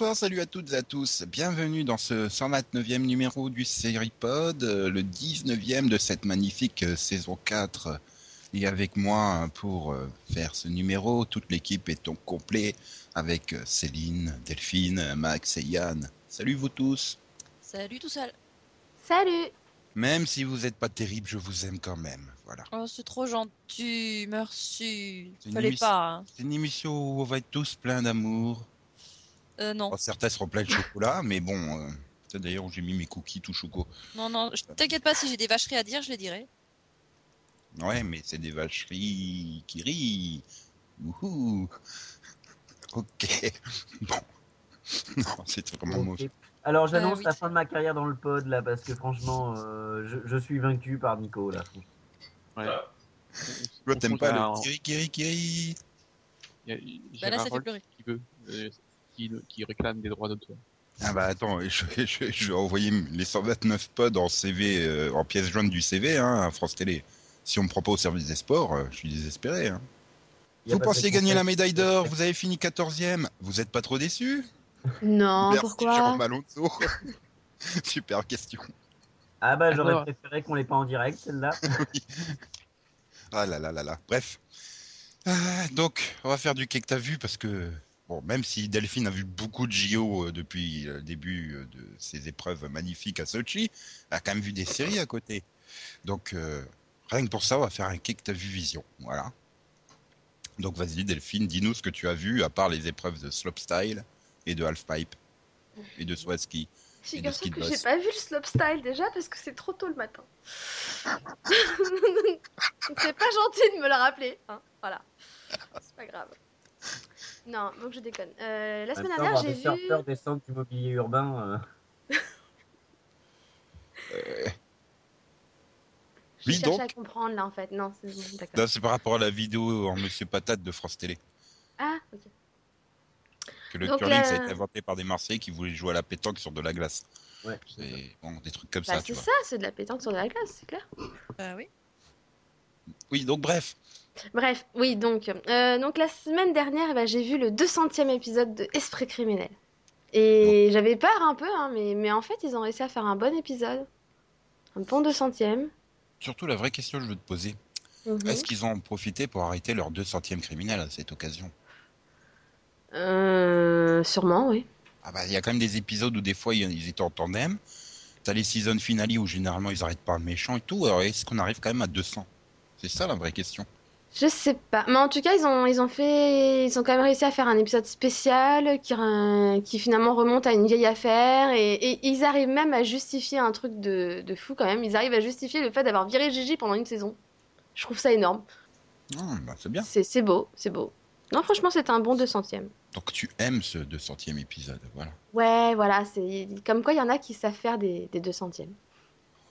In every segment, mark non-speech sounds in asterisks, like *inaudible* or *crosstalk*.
Bonjour, bonsoir, salut à toutes et à tous. Bienvenue dans ce 129e numéro du Seripod, euh, le 19e de cette magnifique euh, saison 4. Et avec moi pour euh, faire ce numéro, toute l'équipe est au complet avec Céline, Delphine, Max et Yann. Salut vous tous. Salut tout seul. Salut Même si vous n'êtes pas terrible, je vous aime quand même. Voilà. Oh, c'est trop gentil, merci. C'est une Fallait émission- pas. hein. C'est une émission où on va être tous pleins d'amour. Euh, non, certains seront pleins de chocolat, mais bon. euh, c'est D'ailleurs, où j'ai mis mes cookies tout choco. non, non. je- T'inquiète pas, si j'ai des vacheries à dire, je les dirai. Ouais, mais c'est des vacheries qui rient. Wouhou. *laughs* Ok. Bon. *laughs* Non, c'est vraiment Ok. moche. Alors j'annonce Euh, oui. la fin de ma carrière dans le pod là parce que franchement euh, je, je suis vaincu par Nico là. Ouais. Toi, t'aimes pas le kiri kiri kiri Bah là, ça fait pleurer. qui veut, qui, qui réclame des droits d'auteur. Ah bah attends, *laughs* je, je, je vais envoyer les 129 pods en CV, euh, en pièce jointe du CV hein, à France Télé. Si on me prend pas au service des sports, euh, je suis désespéré. Hein. Vous pensiez gagner la médaille d'or, vous avez fini 14e, vous êtes pas trop déçu? Non, Merci pourquoi? Jérôme Alonso. *laughs* Super question. Ah bah j'aurais Alors. préféré qu'on l'ait pas en direct celle-là. *laughs* Ah là là là là. Bref. Euh, donc, on va faire du quai que t'as vu parce que, bon, même si Delphine a vu beaucoup de JO euh, depuis le début euh, de ses épreuves magnifiques à Sochi, elle a quand même vu des séries à côté. Donc, euh, rien que pour ça, on va faire un quai que t'as vu vision. Voilà. Donc, vas-y, Delphine, dis-nous ce que tu as vu à part les épreuves de slopestyle et de halfpipe et de swat ski. Figure-toi ski de que j'ai pas vu le slopestyle déjà parce que c'est trop tôt le matin. *laughs* C'est pas gentil de me le rappeler. Hein voilà. C'est pas grave. Non, donc je déconne. Euh, la semaine dernière, j'ai des vu. surfeurs descendre du mobilier urbain. *laughs* euh, Je Oui, cherche donc. à comprendre là en fait. Non, c'est par rapport à la vidéo en Monsieur Patate de France Télé. Ah, ok. Que le Donc, curling, ça a été inventé par des Marseillais qui voulaient jouer à la pétanque sur de la glace. Ouais. C'est bon, des trucs comme Bah, ça, c'est ça, c'est de la pétanque sur de la glace, c'est clair. Bah oui. Oui, donc bref. Bref, oui, donc, euh, donc la semaine dernière, bah, j'ai vu le 200e épisode de Esprit criminel. Et j'avais peur un peu, hein, mais, mais en fait, ils ont réussi à faire un bon épisode. Un bon 200e. Surtout, la vraie question que je veux te poser, Mhm. est-ce qu'ils ont profité pour arrêter leur 200e criminel à cette occasion? Euh, sûrement, oui. Ah bah, il y a quand même des épisodes où des fois ils ils étaient en tandem. T'as les season finales où généralement ils arrêtent pas un méchant et tout. Alors est-ce qu'on arrive quand même à 200 C'est ça la vraie question. Je sais pas. Mais en tout cas, ils ont, ils ont fait. Ils ont quand même réussi à faire un épisode spécial qui, re- qui finalement remonte à une vieille affaire. Et, et ils arrivent même à justifier un truc de, de fou quand même. Ils arrivent à justifier le fait d'avoir viré Gigi pendant une saison. Je trouve ça énorme. Ah, bah, c'est bien. C'est beau, c'est beau. Non, franchement, c'était un bon 200e. Donc tu aimes ce 200e épisode, voilà. Ouais, voilà, c'est comme quoi il y en a qui savent faire des, des 200e.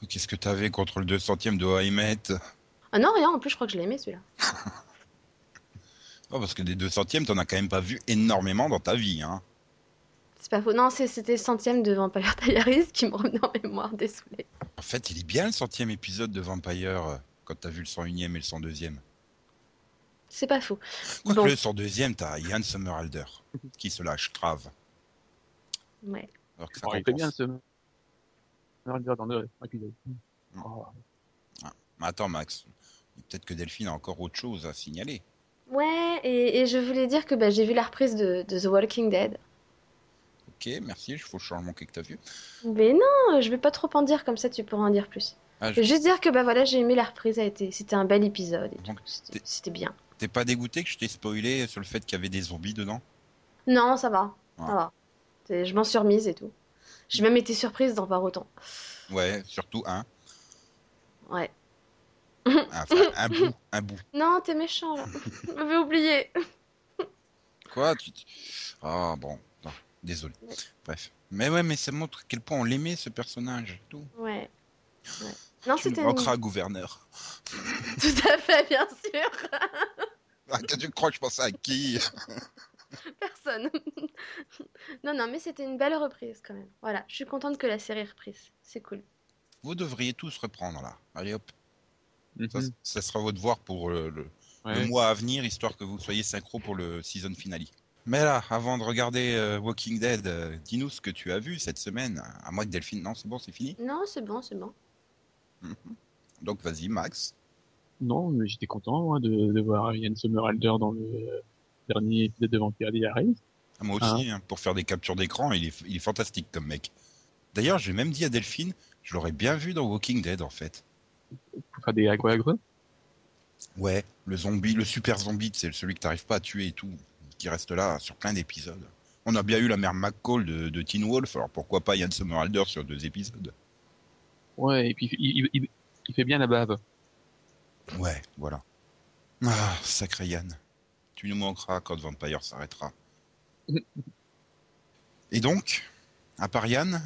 Qu'est-ce que t'avais contre le 200e de Haïmet Ah non, rien, en plus, je crois que je l'ai aimé celui-là. *laughs* Oh, parce que des 200e, t'en as quand même pas vu énormément dans ta vie, hein. C'est pas faux. Non, c'est- c'était le centième de Vampire Diaries qui me revenait en mémoire, désolé. En fait, il est bien le centième épisode de Vampire euh, quand t'as vu le 101e et le 102e. C'est pas faux. Quoique Bon. le 102e, t'as Ian Somerhalder qui se lâche grave. Ouais. Alors que ça Oh, bien ce. Le dans deux. Oh, Mais attends, Max, peut-être que Delphine a encore autre chose à signaler. Ouais, et, et je voulais dire que bah, j'ai vu la reprise de, de The Walking Dead. Ok, merci, je faut le changement que t'as vu? Mais non, je vais pas trop en dire, comme ça tu pourras en dire plus. Ah, Je juste dire que bah voilà, j'ai aimé la reprise, été- c'était un bel épisode C'était bien. T'es pas dégoûté que je t'ai spoilé sur le fait qu'il y avait des zombies dedans? Non, ça va, Ah. ça va. Je m'en suis remise et tout. J'ai même été surprise d'en voir autant. Ouais, surtout un. Ouais. *laughs* Enfin, un bout, un bout. Non, t'es méchant là. *laughs* J'avais oublié. Quoi tu... Ah bon, non, désolé. Bref. Mais ouais, mais ça montre à quel point on l'aimait ce personnage. Tout. Ouais. ouais. Non, c'était. manqueras, gouverneur. *laughs* Tout à fait, bien sûr. Ah, que tu crois que je pensais à qui? Personne. non, non, mais c'était une belle reprise quand même. Voilà, je suis contente que la série reprise. C'est cool. Vous devriez tous reprendre là. Allez hop. Ça, mhm. ça sera votre devoir pour euh, le, le Ouais. mois à venir, histoire que vous soyez synchro pour le season finale. Mais là, avant de regarder euh, Walking Dead, euh, dis-nous ce que tu as vu cette semaine. À moi que Delphine, non, c'est bon, c'est fini? Non, c'est bon, c'est bon. Donc vas-y, Max. Non, mais j'étais content moi, de, de voir Ian Somerhalder dans le dernier épisode de Vampire Diaries. Ah, Moi aussi, hein, pour faire des captures d'écran, il est, il est fantastique comme mec. D'ailleurs, j'ai même dit à Delphine, je l'aurais bien vu dans Walking Dead en fait. Pour faire des agro-agro. Ouais, le zombie, le super zombie, c'est celui que t'arrives pas à tuer et tout, qui reste là sur plein d'épisodes. On a bien eu la mère McCall de, de Teen Wolf, alors pourquoi pas Ian Somerhalder sur deux épisodes? Ouais, et puis il, il fait bien la bave. Ouais, voilà. Ah, sacré Yann. Tu nous manqueras quand Vampire s'arrêtera. *laughs* Et donc, à part Yann,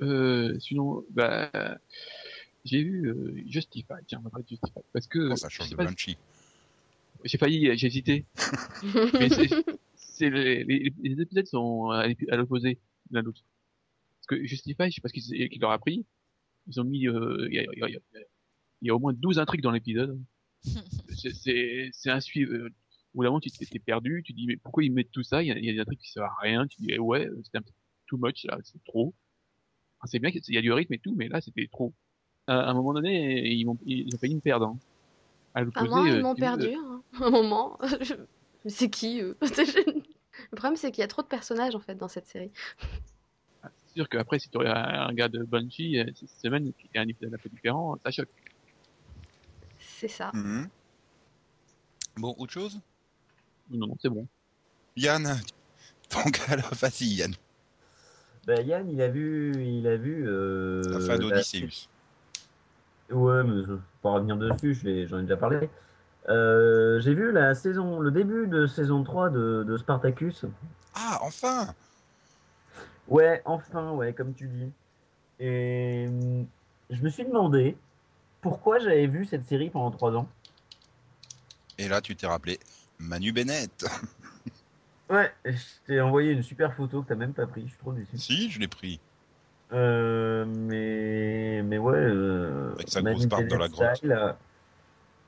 Euh, sinon, bah, j'ai vu euh, Justify. Tiens, on va parler de Justify. Parce que oh, ça change je de sais pas, Banshee. j'ai failli, j'ai hésité. *laughs* Mais c'est- c'est les, les, les épisodes sont à l'opposé l'un de l'autre. Parce que Justify, je sais pas ce qu'ils- qu'il leur a pris. Ils ont mis, euh, il y, a, il y a- il y a- il y a au moins 12 intrigues dans l'épisode. *laughs* C'est- C'est c'est un suivi. Euh, au moment, tu t'es t'es perdu. Tu dis mais pourquoi ils mettent tout ça? Il y a, il y a des intrigues qui servent à rien. Tu dis eh ouais, c'était un peu too much là, c'est trop. Enfin, c'est bien qu'il y a du rythme et tout, mais là c'était trop. À un moment donné, ils m'ont ils ont failli me perdre. hein. À l'opposé, moi, euh, ils m'ont perdu hein, à *laughs* un moment. *laughs* Je- Mais C'est qui eux? *laughs* Le problème, c'est qu'il y a trop de personnages en fait dans cette série. C'est sûr qu'après, si tu regardes un gars de Bungie, euh, cette semaine, qui est un épisode un peu différent, ça choque. C'est ça. Mhm. Bon, autre chose? Non, non, c'est bon. Yann Donc alors, vas-y Yann, Bah, Yann, il a vu, il a vu. Euh, la fin la- d'Odysseus. Ouais, mais je vais pas revenir dessus, j'en ai déjà parlé. Euh, j'ai vu la saison, le début de saison 3 de, de Spartacus. Ah, enfin Ouais, enfin, ouais, comme tu dis. Et hum, je me suis demandé pourquoi j'avais vu cette série pendant 3 ans. Et là, tu t'es rappelé Manu Bennett. *laughs* Ouais, je t'ai envoyé une super photo que t'as même pas pris, je suis trop déçu. si, je l'ai pris. Euh, mais, mais ouais, euh, Avec sa grosse barbe dans la grotte.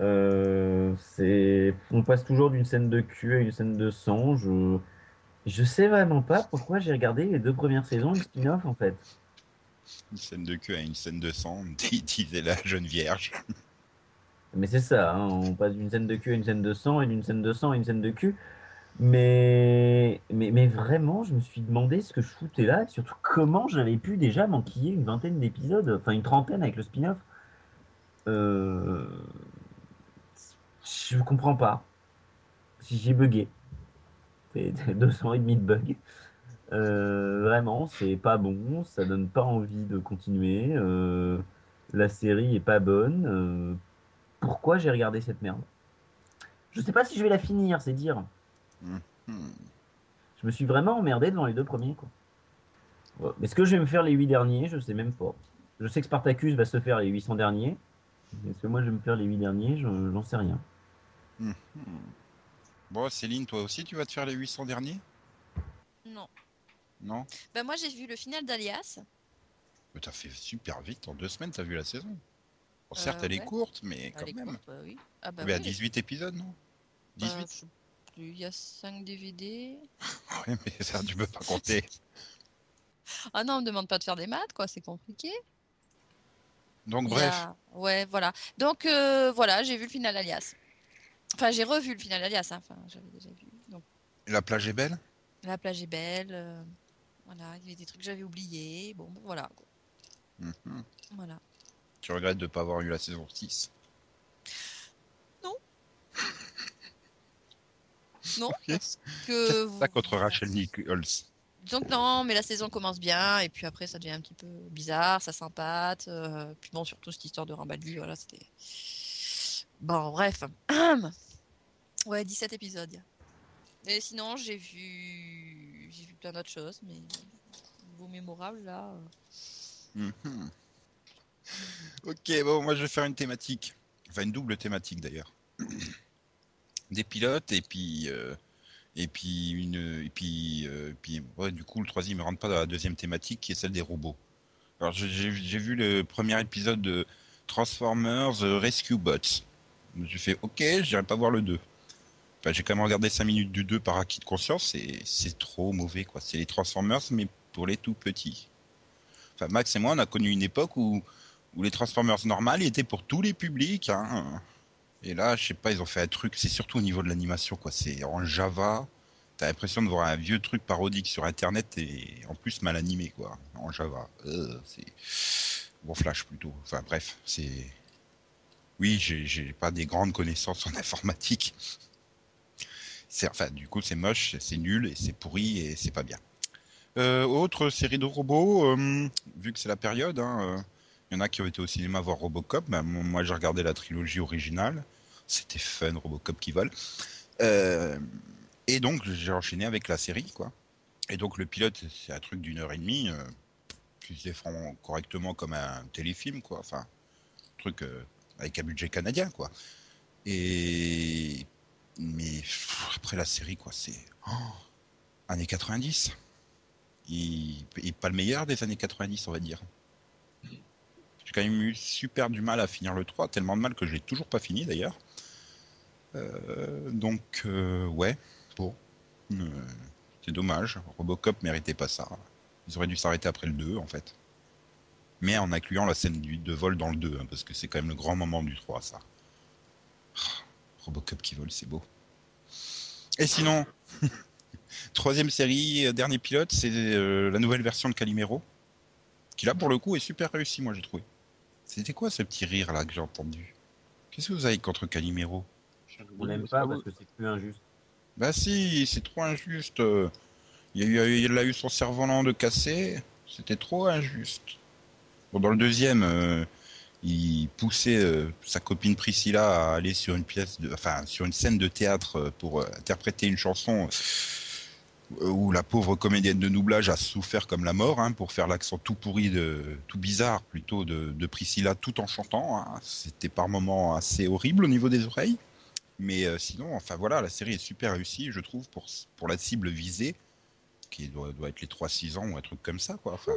euh, c'est, on passe toujours d'une scène de cul à une scène de sang. Je, je sais vraiment pas pourquoi j'ai regardé les deux premières saisons, le spin-off en fait. Une scène de queue à une scène de sang, *laughs* disait la jeune vierge. Mais c'est ça, hein, on passe d'une scène de cul à une scène de sang et d'une scène de sang à une scène de cul. Mais, mais, mais vraiment, je me suis demandé ce que je foutais là, et surtout comment j'avais pu déjà m'enquiller une vingtaine d'épisodes, enfin une trentaine avec le spin-off. Euh... Je comprends pas. Si j'ai bugué. C'est *laughs* 200 et demi de bug. Euh, vraiment, c'est pas bon, ça donne pas envie de continuer. euh, la série est pas bonne. euh, pourquoi j'ai regardé cette merde? Je sais pas si je vais la finir, c'est dire. Hmm. Je me suis vraiment emmerdé devant les deux premiers. Quoi. Ouais. Est-ce que je vais me faire les 8 derniers Je sais même pas. Je sais que Spartacus va se faire les 800 derniers. Est-ce que moi je vais me faire les 8 derniers Je- J'en sais rien. Mhm. Bon, Céline, toi aussi, tu vas te faire les 800 derniers? Non. Non? Bah moi j'ai vu le final d'Alias. Mais T'as fait super vite, en deux semaines, t'as vu la saison. Bon, certes, Euh, elle est courte, mais quand même. courtes, bah oui. Ah bah Mais à oui, les- 18 épisodes, non? Bah, 18 je sais plus, Il y a 5 DVD. Ouais, mais ça, tu peux pas compter. Ah non, on me demande pas de faire des maths, quoi, c'est compliqué. Donc, bref. a- Ouais, voilà. Donc euh, voilà, j'ai vu le final Alias. Enfin, j'ai revu le final Alias, hein. enfin, j'avais déjà vu. Donc La plage est belle? la plage est belle. euh, Voilà, il y avait des trucs que j'avais oubliés. Bon, voilà. Mhm. Voilà. Tu regrettes de pas avoir eu la saison 6 Non, parce que *laughs* Ça contre Rachel Nichols. Donc non, mais la saison commence bien et puis après ça devient un petit peu bizarre, ça s'empâte. euh, puis bon, surtout cette histoire de Rambali, voilà, c'était. Bon, bref. *clears throat* ouais, 17 épisodes. Et sinon, j'ai vu, j'ai vu plein d'autres choses, mais niveau mémorable là. euh, Mhm. Ok, bon, moi je vais faire une thématique. Enfin, une double thématique d'ailleurs. *clears throat* Des pilotes et puis. euh, et puis, une, et puis, euh, et puis du coup, le troisième ne rentre pas dans la deuxième thématique qui est celle des robots. Alors, j'ai- vu le premier épisode de Transformers euh, Rescue Bots. J'ai fait OK, j'irai pas voir le 2. bah, j'ai quand même regardé 5 minutes du 2 par acquis de conscience et c'est trop mauvais, quoi. C'est les Transformers, mais pour les tout petits. Enfin, Max et moi, on a connu une époque où, où les Transformers normales étaient pour tous les publics. Hein. Et là, je sais pas, ils ont fait un truc, c'est surtout au niveau de l'animation, quoi. C'est en Java. T'as l'impression de voir un vieux truc parodique sur Internet et en plus mal animé, quoi. En Java. Euh, c'est. Bon, Flash plutôt. Enfin, bref, c'est. Oui, j'ai pas des grandes connaissances en *laughs* informatique. Enfin, du coup, c'est moche, c'est nul et c'est pourri et c'est pas bien. Euh, autre série de robots, euh, vu que c'est la période, hein, euh, il y en a qui ont été au cinéma voir Robocop. Ben, moi, j'ai regardé la trilogie originale. C'était fun, Robocop qui vole. Euh, et donc, j'ai enchaîné avec la série, quoi. Et donc, le pilote, c'est un truc d'une heure et demie, euh, qui se défend correctement comme un téléfilm, quoi. Enfin, truc euh, avec un budget canadien, quoi. Et mais après la série, quoi, c'est oh, années 90. Il, il pas le meilleur des années 90, on va dire. J'ai quand même eu super du mal à finir le 3, tellement de mal que je l'ai toujours pas fini d'ailleurs. Euh, donc, euh, ouais, bon. Euh, c'est dommage. Robocop méritait pas ça. Ils auraient dû s'arrêter après le 2, en fait. Mais en incluant la scène de vol dans le 2, hein, parce que c'est quand même le grand moment du 3, ça. Robocop qui vole, c'est beau. Et sinon, *laughs* troisième série, dernier pilote, c'est la nouvelle version de Calimero. Qui là, pour le coup, est super réussi, moi, j'ai trouvé. C'était quoi ce petit rire là que j'ai entendu? Qu'est-ce que vous avez contre Calimero? On l'aime pas parce que c'est plus injuste. Bah si, c'est trop injuste. Il, y a eu, il a eu son cerf-volant de cassé, c'était trop injuste. Bon, dans le deuxième, euh, il poussait euh, sa copine Priscilla à aller sur une pièce, de, enfin sur une scène de théâtre euh, pour euh, interpréter une chanson où la pauvre comédienne de doublage a souffert comme la mort, hein, pour faire l'accent tout pourri, de, tout bizarre plutôt de, de Priscilla tout en chantant. hein. C'était par moments assez horrible au niveau des oreilles. Mais euh, sinon, enfin voilà, la série est super réussie, je trouve, pour, pour la cible visée, qui doit, doit être les 3-6 ans ou un truc comme ça, quoi. Enfin,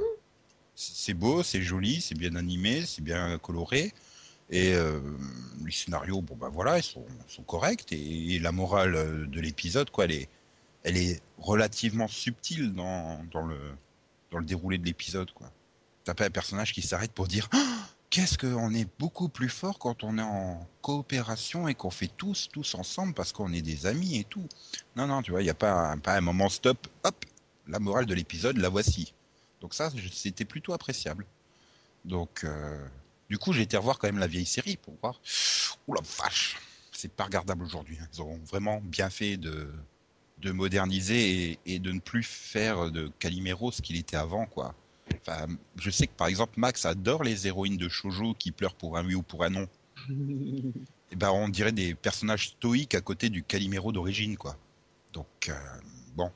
c'est beau, c'est joli, c'est bien animé, c'est bien coloré. Et euh, les scénarios, bon bah voilà, ils sont, sont corrects. Et, et la morale euh, de l'épisode, quoi, elle est, elle est relativement subtile dans, dans, le, dans le déroulé de l'épisode, quoi. T'as pas un personnage qui s'arrête pour dire Ah, qu'est-ce qu'on est beaucoup plus fort quand on est en coopération et qu'on fait tous, tous ensemble parce qu'on est des amis et tout. Non, non, tu vois, il n'y a pas un, moment stop, hop, la morale de l'épisode, la voici. Donc ça, c'était plutôt appréciable. Donc, euh, du coup, j'ai été revoir quand même la vieille série pour voir. Ouh la vache, c'est pas regardable aujourd'hui. hein. Ils ont vraiment bien fait de, de moderniser et, et de ne plus faire de Calimero ce qu'il était avant, quoi. Enfin, je sais que par exemple Max adore les héroïnes de shoujo qui pleurent pour un oui ou pour un non. *laughs* Et ben on dirait des personnages stoïques à côté du Calimero d'origine quoi. Donc euh, bon,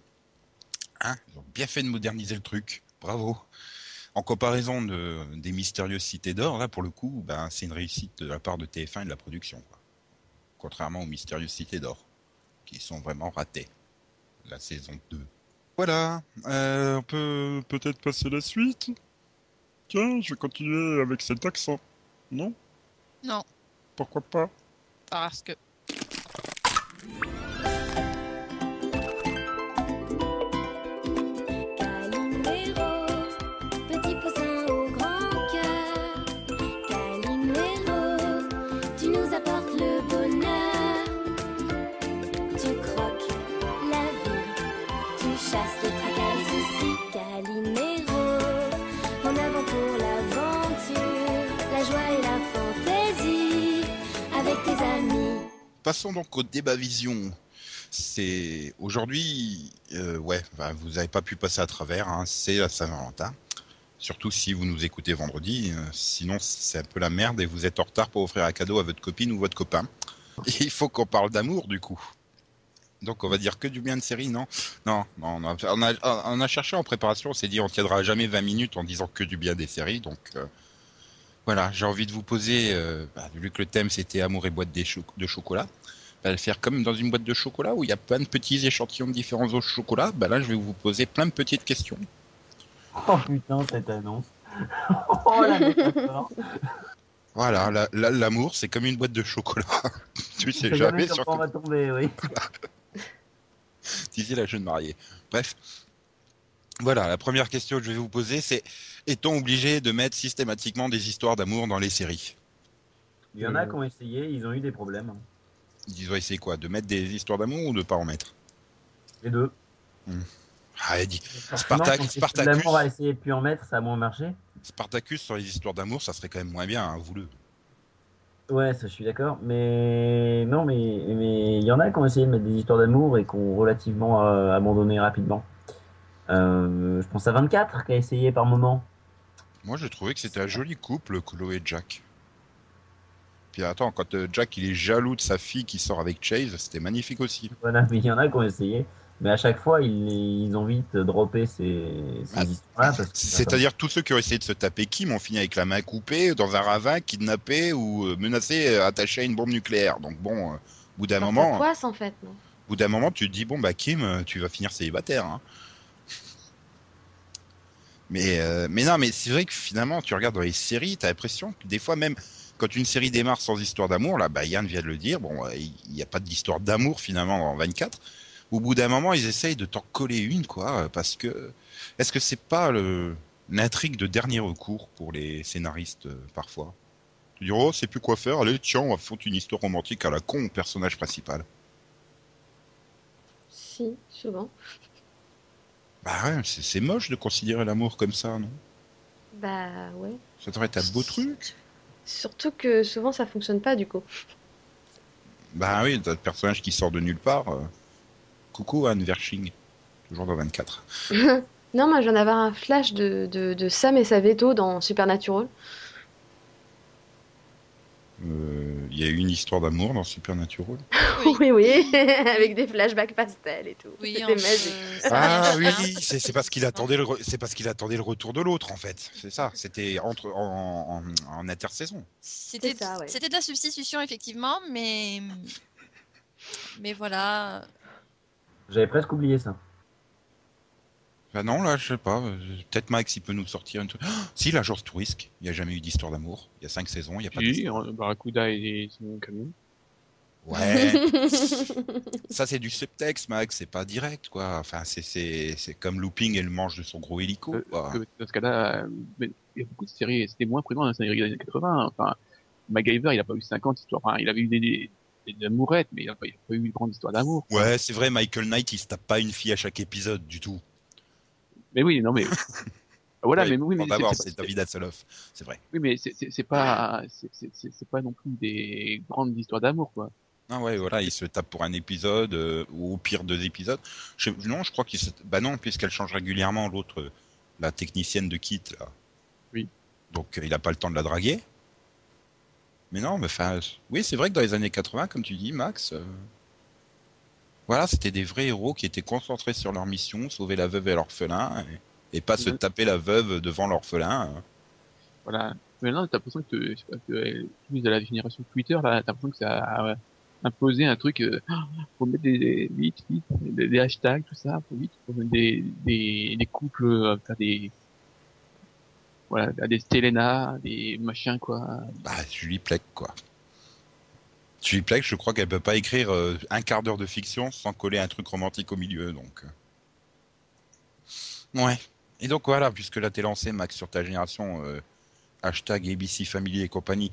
hein, ils ont bien fait de moderniser le truc. Bravo. En comparaison de, des mystérieuses cités d'or, là pour le coup, ben c'est une réussite de la part de TF1 et de la production. Quoi. Contrairement aux mystérieuses cités d'or, qui sont vraiment ratées. La saison 2. Voilà, euh, on peut peut-être passer la suite. Tiens, je vais continuer avec cet accent. Non? Non, Pourquoi pas? Parce que. Passons donc au débat vision. C'est aujourd'hui, euh, ouais, vous n'avez pas pu passer à travers. hein, c'est la Saint-Valentin. Surtout si vous nous écoutez vendredi. euh, sinon, c'est un peu la merde et vous êtes en retard pour offrir un cadeau à votre copine ou votre copain. Il faut qu'on parle d'amour du coup. Donc on va dire que du bien de série, non? Non, non, on a cherché en préparation, on s'est dit on tiendra jamais 20 minutes en disant que du bien des séries, donc euh, voilà, j'ai envie de vous poser, euh, bah, vu que le thème c'était amour et boîte des cho- de chocolat, bah, le faire comme dans une boîte de chocolat où il y a plein de petits échantillons de différents os de chocolat, bah là je vais vous poser plein de petites questions. Oh putain, cette annonce. *laughs* oh la *laughs* métaphore. Voilà, la- la- l'amour, c'est comme une boîte de chocolat. *laughs* tu sais sait jamais sur quoi on va tomber, oui. disait la jeune mariée. Bref. Voilà, la première question que je vais vous poser, c'est est-on obligé de mettre systématiquement des histoires d'amour dans les séries? Il y en a qui ont essayé, ils ont eu des problèmes. Ils ont essayé quoi? De mettre des histoires d'amour ou de pas en mettre? Les deux. Ah, elle dit Forcément, Spartac- quand c'est Spartacus. L'amour a essayé de plus en mettre, ça a moins marché. Spartacus sur les histoires d'amour, ça serait quand même moins bien, hein, vous le. Ouais, ça je suis d'accord. Mais non, mais mais il y en a qui ont essayé de mettre des histoires d'amour et qui ont relativement euh, abandonné rapidement. Euh, je pense à 24 qui a essayé par moment. Moi, je trouvais que c'était un joli couple, Chloé et Jack. Puis attends, quand euh, Jack il est jaloux de sa fille qui sort avec Chase, c'était magnifique aussi. Voilà, *laughs* mais il y en a qui ont essayé. Mais à chaque fois, ils, ils ont vite droppé ces, ces Ah, que- C'est-à-dire tous ceux qui ont essayé de se taper Kim ont fini avec la main coupée, dans un ravin, kidnappé ou euh, menacé, attaché à une bombe nucléaire. Donc bon, euh, au bout d'un moment, poisse, en fait, non? au bout d'un moment, tu te dis bon bah Kim, tu vas finir célibataire. hein. Mais euh, mais non, mais c'est vrai que finalement, tu regardes dans les séries, t'as l'impression que des fois même quand une série démarre sans histoire d'amour, là, bah Yann vient de le dire, bon, euh, il n'y a pas d'histoire d'amour finalement dans 24. Au bout d'un moment, ils essayent de t'en coller une, quoi, parce que est-ce que c'est pas l'intrigue de dernier recours pour les scénaristes euh, parfois? Tu dis oh, c'est plus quoi faire, allez tiens, on va foutre une histoire romantique à la con au personnage principal. Si, souvent. Bah ouais, c'est moche de considérer l'amour comme ça, non? Bah ouais. Ça devrait être un beau truc. Surtout que souvent ça fonctionne pas du coup. Bah oui, t'as le personnage qui sort de nulle part. euh. Coucou Anne Verching, toujours dans 24. *laughs* non, moi j'en avais un flash de, de, de Sam et sa veto dans Supernatural. Euh, y a eu une histoire d'amour dans Supernatural. *laughs* Oui. oui, oui, avec des flashbacks pastels et tout. Oui, C'était magique. euh, Ah oui, c'est parce qu'il attendait le re- c'est parce qu'il attendait le retour de l'autre en fait. C'est ça. C'était entre en, en, en intersaison. C'était ouais. c'était de la substitution effectivement, mais mais voilà. J'avais presque oublié ça. Bah non là, je sais pas. Peut-être Max il peut nous sortir une truc. Ah, si l'agence Tourisque, il y a jamais eu d'histoire d'amour. Il y a cinq saisons, il y a pas Si, d'histoire. euh, Barracuda et son camion. Ouais. *laughs* Ça, c'est du subtexte, Max, c'est pas direct, quoi. Enfin, c'est- c'est c'est comme Looping et le manche de son gros hélico, Euh, quoi. que dans ce cas-là, il y a beaucoup de séries, c'était moins présent dans les séries des années 80. Enfin, MacGyver, il a pas eu 50 histoires. Enfin, il avait eu des, des, des amourettes, mais il a pas, il a pas eu une grande histoire d'amour. Ouais, c'est vrai, Michael Knight, il se tape pas une fille à chaque épisode, du tout. Mais oui, non, mais. *laughs* voilà, Ouais, mais oui, mais D'abord, c'est- c'est David Hasselhoff, c'est vrai. Oui, mais c'est- pas, c'est- pas non plus des grandes histoires d'amour, quoi. Ah ouais, voilà, il se tape pour un épisode, euh, ou au pire deux épisodes. Je, non, je crois qu'il se... Bah non, puisqu'elle change régulièrement, l'autre, euh, la technicienne de Kit, là. Oui. Donc, euh, il a pas le temps de la draguer. Mais non, mais enfin, oui, c'est vrai que dans les années 80, comme tu dis, Max, euh, voilà, c'était des vrais héros qui étaient concentrés sur leur mission, sauver la veuve et l'orphelin, et, et pas se taper la veuve devant l'orphelin. Voilà. Maintenant, t'as l'impression que, je sais pas, que euh, plus de la génération Twitter, là, t'as l'impression que ça a euh, imposé un truc, euh, *gasps* faut mettre des, des, vite, vite, des, des hashtags, tout ça, faut vite, faut mettre des, des, des couples, euh, faire des, voilà, des Stelena, des machins, quoi. Bah, Julie Plec, quoi. Julie Plec, je crois qu'elle peut pas écrire euh, un quart d'heure de fiction sans coller un truc romantique au milieu, donc. euh. Ouais. Et donc voilà, puisque là t'es lancé, Max, sur ta génération, euh, hashtag ABC Family et compagnie.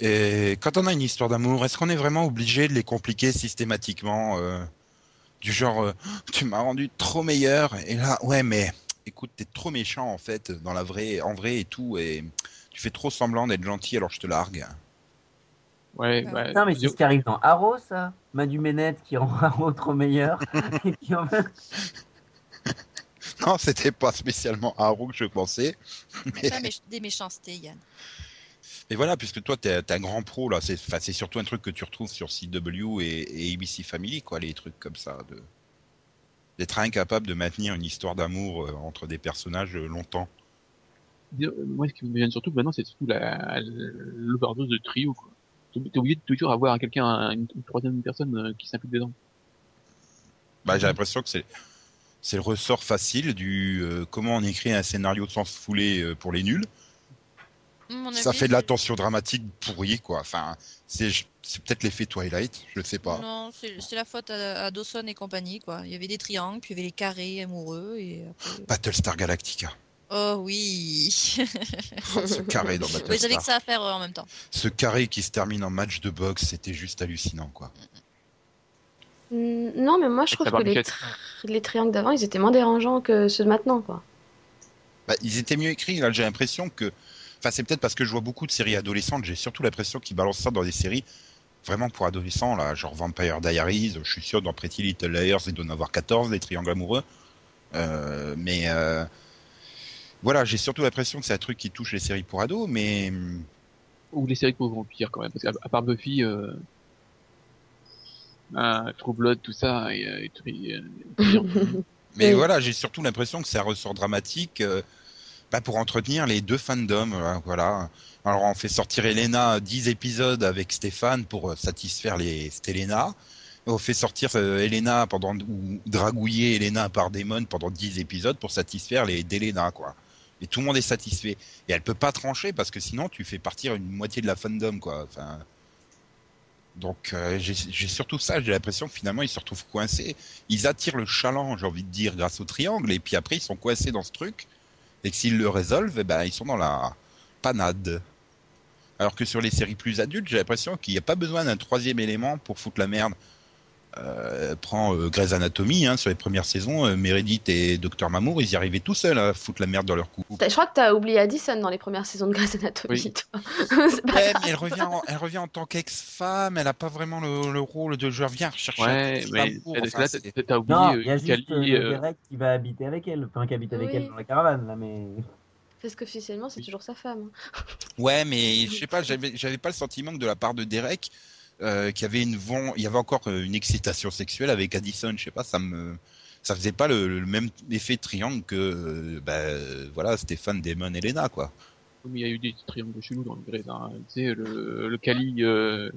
Et quand on a une histoire d'amour, est-ce qu'on est vraiment obligé de les compliquer systématiquement Du genre, tu m'as rendu trop meilleur, et là, ouais, mais écoute, t'es trop méchant en fait, dans la vraie, en vrai et tout, et tu fais trop semblant d'être gentil alors je te largue. Ouais, Ah bah, Non, mais c'est ce qui arrive dans Arrow, ça. Madu Ménette qui rend Arrow trop meilleur. *laughs* et qui en fait. Non, c'était pas spécialement Arrow que je pensais. Mais, Pas méch- des méchancetés, Yann. mais voilà, puisque toi, t'es un grand pro, là. C'est enfin, c'est surtout un truc que tu retrouves sur CW et, et ABC Family, quoi, les trucs comme ça. de D'être incapable de maintenir une histoire d'amour euh, entre des personnages euh, longtemps. moi, ce qui me gêne surtout maintenant, c'est surtout l'overdose de trio, quoi. T'es obligé de toujours avoir quelqu'un, une, une troisième personne euh, qui s'implique dedans. Bah, j'ai l'impression que c'est c'est le ressort facile du euh, comment on écrit un scénario sans se fouler euh, pour les nuls. mon Ça avis, fait de la tension dramatique pourrie, quoi. Enfin, c'est c'est peut-être l'effet Twilight, je sais pas. Non, c'est c'est la faute à, à Dawson et compagnie, quoi. Il y avait des triangles, puis il y avait les carrés amoureux, et après... Battlestar Galactica. Oh oui *laughs* Ce carré dans Oui, j'avais Battlestar. que ça à faire euh, en même temps. Ce carré qui se termine en match de boxe, c'était juste hallucinant, quoi. Mm, Non, mais moi je trouve que les, barbichette. tri- les triangles d'avant, ils étaient moins dérangeants que ceux de maintenant, quoi. Bah, ils étaient mieux écrits, là, j'ai l'impression que... Enfin, c'est peut-être parce que je vois beaucoup de séries adolescentes, j'ai surtout l'impression qu'ils balancent ça dans des séries vraiment pour adolescents, là, genre Vampire Diaries, je suis sûr, dans Pretty Little Liars, il doit en avoir 14, des triangles amoureux. Euh, mais... euh, Voilà, j'ai surtout l'impression que c'est un truc qui touche les séries pour ados, mais... Ou les séries pauvres vampires quand même, parce qu'à à part Buffy, euh... ah, True Blood, tout ça, et, et, et, Mais Oui. voilà, j'ai surtout l'impression que c'est un ressort dramatique euh, bah, pour entretenir les deux fandoms. euh, voilà. Alors on fait sortir Elena 10 épisodes avec Stéphane pour euh, satisfaire les Stelena. On fait sortir euh, Elena pendant ou dragouiller Elena par Damon pendant 10 épisodes pour satisfaire les Delena quoi. Tout le monde est satisfait. Et elle peut pas trancher parce que sinon tu fais partir une moitié de la fandom quoi. Donc euh, j'ai surtout ça, j'ai l'impression que finalement ils se retrouvent coincés. Ils attirent le chaland, j'ai envie de dire, grâce au triangle, et puis après ils sont coincés dans ce truc, et que s'ils le résolvent, eh ben, ils sont dans la panade. Alors que sur les séries plus adultes, j'ai l'impression qu'il n'y a pas besoin d'un troisième élément pour foutre la merde. Euh, prends euh, Grey's Anatomy, hein, sur les premières saisons, euh, Meredith et Dr Mamour, ils y arrivaient tout seuls à foutre la merde dans leur couple. T'as- Je crois que t'as oublié Addison dans les premières saisons de Grey's Anatomy, Oui. toi. *laughs* Ouais, mais elle revient, en, elle revient en tant qu'ex-femme, elle a pas vraiment le, le rôle de je reviens rechercher Ouais, mais amour, parce que enfin, t'as- oublié Non, il y a euh, juste Derek qui va habiter avec elle, enfin qui habite avec Oui. elle dans la caravane là, mais Parce qu'officiellement, c'est toujours sa femme. hein. Ouais, mais je sais pas, j'avais j'avais pas le sentiment que de la part de Derek euh, qu'il y avait une von, il y avait encore euh, une excitation sexuelle avec Addison. Je sais pas, ça me, ça faisait pas le, le même effet triangle que, euh, bah, voilà, Stéphane, Damon, Elena, quoi. il y a eu des triangles chelous dans le Grey's, hein. Tu sais, le, le Cali, euh...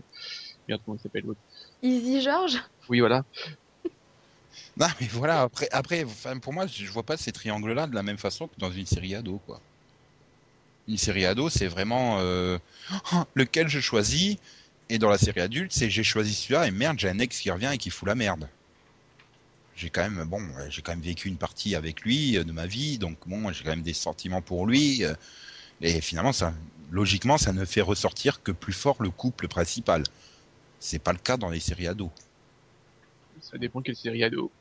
merde, comment il s'appelle l'autre? Easy George? Oui, voilà. *laughs* Non, mais voilà, après, après, enfin, pour moi, je vois pas ces triangles-là de la même façon que dans une série ado, quoi. Une série ado, c'est vraiment euh, oh, *gasps* lequel je choisis, et dans la série adulte, c'est j'ai choisi celui-là, et merde, j'ai un ex qui revient et qui fout la merde. J'ai quand même, bon, ouais, j'ai quand même vécu une partie avec lui euh, de ma vie, donc bon, j'ai quand même des sentiments pour lui, euh, et finalement, ça, logiquement, ça ne fait ressortir que plus fort le couple principal. C'est pas le cas dans les séries ados. Ça dépend quelle série ado.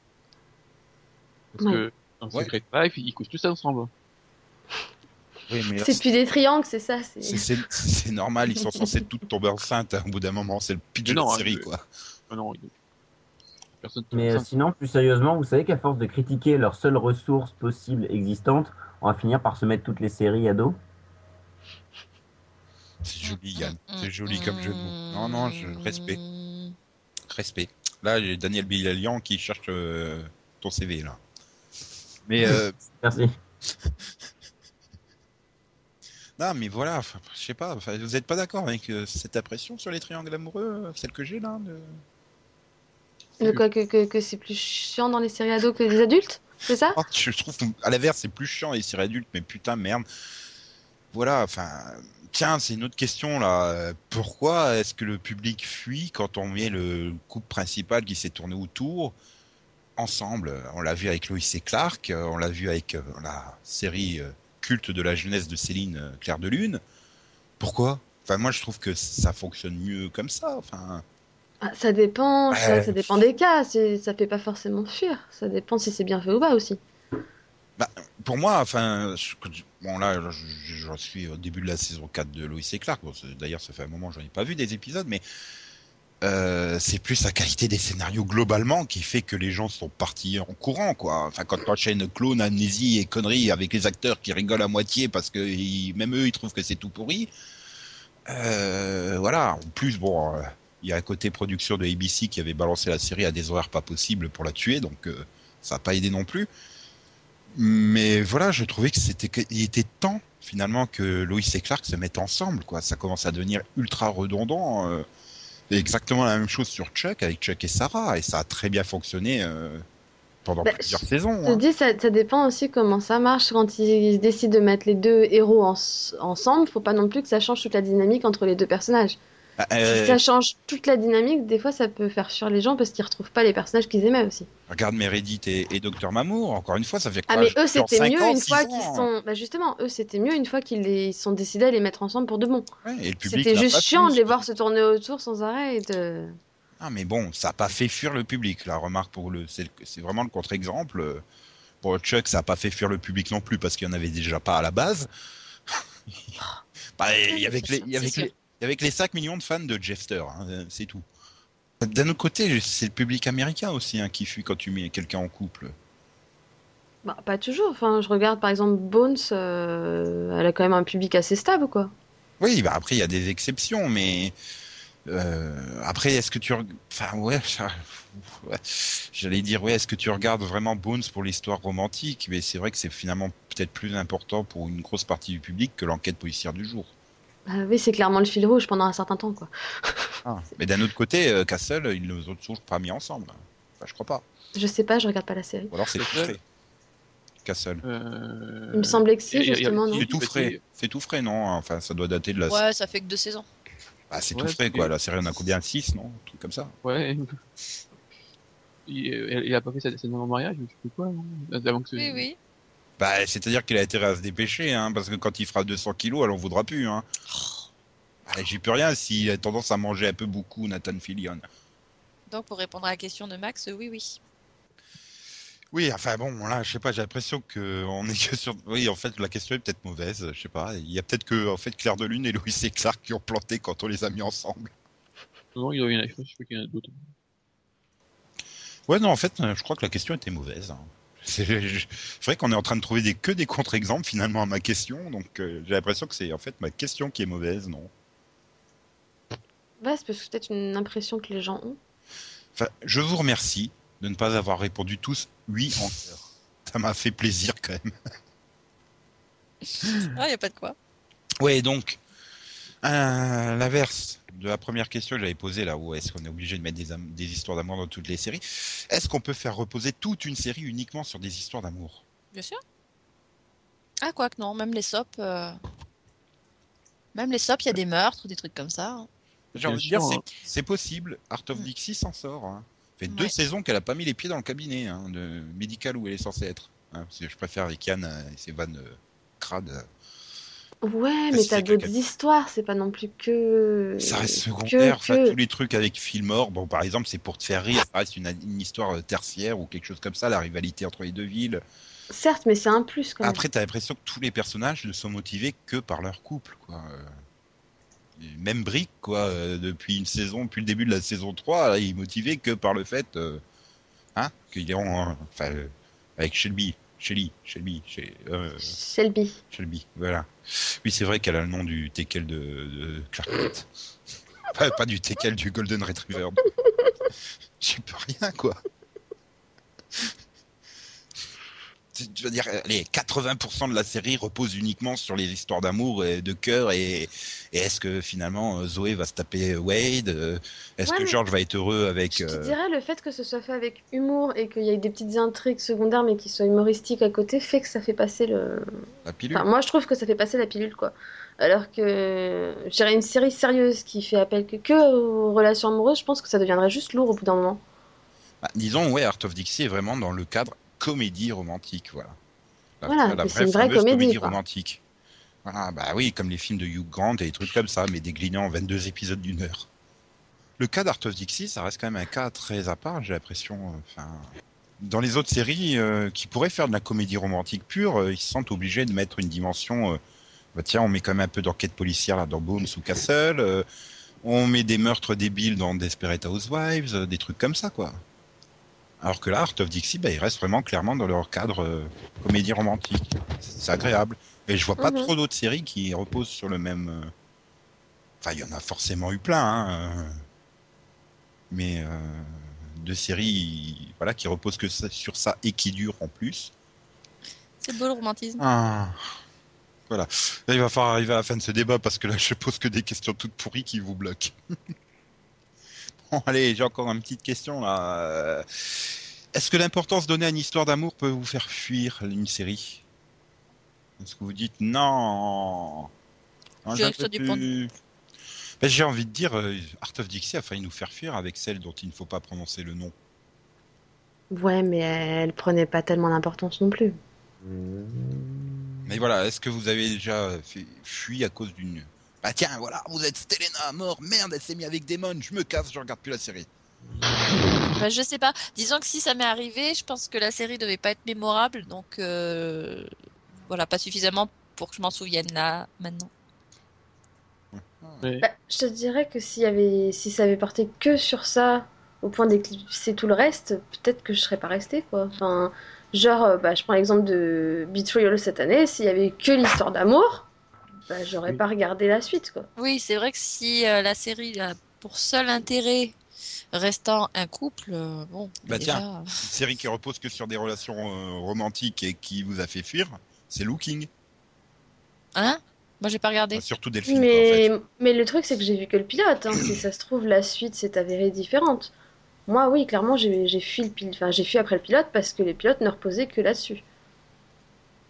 Parce Ouais. que dans Ouais. Secret Life, ils couchent tous ensemble. Oui, mais là, C'est plus des triangles, c'est ça. c'est- C'est- C'est c'est normal, ils sont censés toutes tomber enceintes hein, au bout d'un moment, c'est le pitch de la hein, série, quoi. Ah non, ils- personne Mais euh, sinon, plus sérieusement, vous savez qu'à force de critiquer leur seule ressource possible existante, on va finir par se mettre toutes les séries ados. C'est joli, Yann. Mm, C'est joli comme jeu de mots. Non, non, je respect. Mm. Respect. Là, j'ai Daniel Bilalian qui cherche euh, ton CV, là. Mais, euh, *laughs* Merci. Non, mais voilà, je sais pas, vous êtes pas d'accord avec euh, cette impression sur les triangles amoureux, euh, celle que j'ai là de... De quoi que, que, que c'est plus chiant dans les séries ados que les adultes C'est ça? Oh, je trouve à l'inverse c'est plus chiant les séries adultes mais putain merde. Voilà enfin tiens c'est une autre question là. Pourquoi est-ce que le public fuit quand on met le couple principal qui s'est tourné autour ensemble? On l'a vu avec Lois et Clark euh, on l'a vu avec euh, la série euh, culte de la jeunesse de Céline euh, Claire de Lune pourquoi? Enfin moi je trouve que ça fonctionne mieux comme ça enfin Ah, Ça dépend, je ça dépend des cas. Ça fait pas forcément fuir. Ça dépend si c'est bien fait ou pas aussi. pour moi, enfin, je- bon là, je- suis au début de la saison 4 de Lois et Clark. Bon, D'ailleurs, ça fait un moment que j'en ai pas vu des épisodes, mais euh, c'est plus la qualité des scénarios globalement qui fait que les gens sont partis en courant, quoi. Enfin, quand t'enchaînes clown, amnésie et conneries avec les acteurs qui rigolent à moitié parce que même eux, ils trouvent que c'est tout pourri. Euh, voilà. En plus, bon, euh, il y a un côté production de ABC qui avait balancé la série à des horaires pas possibles pour la tuer, donc ça n'a pas aidé non plus. Mais voilà, je trouvais que c'était que- il était temps finalement que Lois et Clark se mettent ensemble, quoi. Ça commence à devenir ultra redondant. C'est exactement la même chose sur Chuck avec Chuck et Sarah, et ça a très bien fonctionné. euh. pendant Bah, plusieurs je saisons. Je te hein. dis, ça, ça dépend aussi comment ça marche. Quand ils décident de mettre les deux héros en- ensemble, faut pas non plus que ça change toute la dynamique entre les deux personnages. Bah, Si euh, ça change toute la dynamique, des fois ça peut faire fuir les gens parce qu'ils retrouvent pas les personnages qu'ils aimaient aussi. regarde Meredith et, et Docteur Mamour, encore une fois, ça fait quoi Ah mais eux c'était mieux ans, une fois qu'ils hein. sont. Bah justement, eux c'était mieux une fois qu'ils ils sont décidés à les mettre ensemble pour de bon. Ouais, C'était juste chiant de les voir se tourner autour sans arrêt et de. Ah mais bon, ça n'a pas fait fuir le public. La remarque pour le, c'est vraiment le contre-exemple. Pour Chuck, ça n'a pas fait fuir le public non plus parce qu'il n'y en avait déjà pas à la base. bah, et avec les, avec sûr. les, avec les 5 millions de fans de Jeffster, hein, euh, c'est tout. D'un autre côté, c'est le public américain aussi hein, qui fuit quand tu mets quelqu'un en couple. Bah pas toujours. Enfin, je regarde par exemple Bones, euh, elle a quand même un public assez stable quoi. Oui, bah après il y a des exceptions, mais euh, après est-ce que tu, enfin *laughs* ouais, j'allais dire ouais, est-ce que tu regardes vraiment Bones pour l'histoire romantique? Mais c'est vrai que c'est finalement peut-être plus important pour une grosse partie du public que l'enquête policière du jour. Bah oui, c'est clairement le fil rouge pendant un certain temps quoi. *laughs* Mais d'un autre côté, euh, Castle, ils ne les ont toujours pas mis ensemble. Enfin, je crois pas. Je sais pas, je regarde pas la série. Ou alors c'est tout frais. Castle. Euh... Il me semblait que si, justement, C'est tout frais. C'est tout frais, non Enfin, ça doit dater de la. Ouais, ça fait que deux saisons. Bah, c'est Ouais, tout frais, quoi. La série, on a combien? 6, non? Un truc comme ça. Ouais. Il, il a pas fait sa scène en mariage, je sais plus quoi, non? Avant que ce- Oui, oui. Bah, c'est-à-dire qu'il a intérêt à se dépêcher, hein, parce que quand il fera 200 kilos, elle en voudra plus, hein. Bah, J'y peux rien s'il a tendance à manger un peu beaucoup, Nathan Fillion. Donc, pour répondre à la question de Max, oui, oui. Oui, enfin bon, là, je sais pas, j'ai l'impression que on est que sur. Oui, en fait, la question est peut-être mauvaise, je sais pas. Il y a peut-être que, en fait, Claire de Lune et Louis et Clark qui ont planté quand on les a mis ensemble. Non, il y en a, je sais pas qu'il y en a d'autres. Ouais, non, en fait, je crois que la question était mauvaise. hein. C'est vrai qu'on est en train de trouver des, que des contre-exemples finalement à ma question, donc euh, j'ai l'impression que c'est en fait ma question qui est mauvaise, non? Ouais, c'est peut-être une impression que les gens ont. Enfin, je vous remercie de ne pas avoir répondu tous oui en cœur. Ça m'a fait plaisir quand même. Ah, y a pas de quoi. Ouais, donc, euh, l'inverse de la première question que j'avais posée là, où est-ce qu'on est obligé de mettre des, histoires d'amour dans toutes les séries Est-ce qu'on peut faire reposer toute une série uniquement sur des histoires d'amour? Bien sûr. Ah, quoi que non, même les SOP. euh, Même les SOP, il y a des meurtres, des trucs comme ça. hein. J'ai Bien envie de dire, sûr, c'est- hein. c'est possible. Art of Dixie s'en sort. Hein. fait deux saisons qu'elle a pas mis les pieds dans le cabinet hein, de médical où elle est censée être. Hein, parce que je préfère avec Yann euh, et ses vannes euh, crades. Ouais, mais t'as d'autres quelqu'un- histoire, c'est pas non plus que. Ça reste que- secondaire. Enfin, que- tous les trucs avec Fillmore, bon, par exemple, c'est pour te faire rire. Ça reste une, une histoire euh, tertiaire ou quelque chose comme ça, la rivalité entre les deux villes. Certes, mais c'est un plus quand même. Après, t'as l'impression que tous les personnages ne sont motivés que par leur couple, quoi. Euh, Même Brick, quoi, euh, depuis une saison, depuis le début de la saison 3, là, il est motivé que par le fait, euh, hein, qu'il est en, enfin, euh, avec Shelby, Shelly, Shelby, Shel- euh, Shelby. Shelby, voilà. Oui, c'est vrai qu'elle a le nom du teckel de, de Clark Kent. pas, pas du teckel du Golden Retriever. J'y peux rien, quoi. Je veux dire, les 80% de la série repose uniquement sur les histoires d'amour et de cœur et, et est-ce que finalement euh, Zoé va se taper Wade euh, Est-ce Ouais, que George va être heureux avec Je te euh, dirais, le fait que ce soit fait avec humour et qu'il y ait des petites intrigues secondaires mais qui soient humoristiques à côté fait que ça fait passer le. la pilule Enfin, moi je trouve que ça fait passer la pilule quoi. Alors que je dirais une série sérieuse qui fait appel que, que aux relations amoureuses, je pense que ça deviendrait juste lourd au bout d'un moment. Bah, disons, ouais, Art of Dixie est vraiment dans le cadre comédie romantique, voilà. La, Voilà, la c'est une vraie comédie, romantique. Voilà, bah oui, comme les films de Hugh Grant et des trucs comme ça, mais déclinés en 22 épisodes d'une heure. Le cas d'Art Dixie, ça reste quand même un cas très à part, j'ai l'impression. euh, dans les autres séries euh, qui pourraient faire de la comédie romantique pure, euh, ils se sentent obligés de mettre une dimension. bah tiens, on met quand même un peu d'enquête policière là dans Bones ou Castle. on met des meurtres débiles dans Desperate Housewives, des trucs comme ça, quoi. Alors que là, Art of Dixie, bah, ils restent vraiment clairement dans leur cadre euh, comédie romantique. C'est agréable. Et je vois pas Mhm. trop d'autres séries qui reposent sur le même. euh, Enfin, il y en a forcément eu plein, hein, euh, mais euh, de séries, voilà, qui reposent que sur ça et qui durent en plus. C'est beau le romantisme. Ah. Voilà. Là, il va falloir arriver à la fin de ce débat parce que là, je pose que des questions toutes pourries qui vous bloquent. *laughs* bon, *laughs* allez, j'ai encore une petite question là. Euh, Est-ce que l'importance donnée à une histoire d'amour peut vous faire fuir une série? Est-ce que vous dites non? Plus. Ben, J'ai envie de dire, euh, Art of Dixie a failli nous faire fuir avec celle dont il ne faut pas prononcer le nom. Ouais, mais elle prenait pas tellement d'importance non plus. Mmh. Mais voilà, est-ce que vous avez déjà fui à cause d'une... Bah tiens, voilà, vous êtes Stelena à mort, merde, elle s'est mise avec Damon, je me casse, je regarde plus la série. Bah, je sais pas. Disons que si ça m'est arrivé, je pense que la série devait pas être mémorable, donc euh, voilà, pas suffisamment pour que je m'en souvienne là maintenant. Bah, je te dirais que s'il y avait, si ça avait porté que sur ça, au point d'éclipser tout le reste, peut-être que je serais pas restée, quoi. Enfin, genre, euh, bah, je prends l'exemple de Betrayal cette année, s'il y avait que l'histoire d'amour, bah, j'aurais Oui. pas regardé la suite, quoi. Oui, c'est vrai que si euh, la série a pour seul intérêt restant un couple, euh, bon, Bah, déjà, tiens. Une série qui repose que sur des relations euh, romantiques et qui vous a fait fuir, c'est Looking. hein? Moi j'ai pas regardé. Enfin, surtout Delphine, quoi, en fait. Mais, mais le truc, c'est que j'ai vu que le pilote. hein. si ça se trouve, la suite s'est avérée différente. Moi, oui, clairement, j'ai j'ai fui, le pil- enfin, j'ai fui après le pilote parce que les pilotes ne reposaient que là-dessus.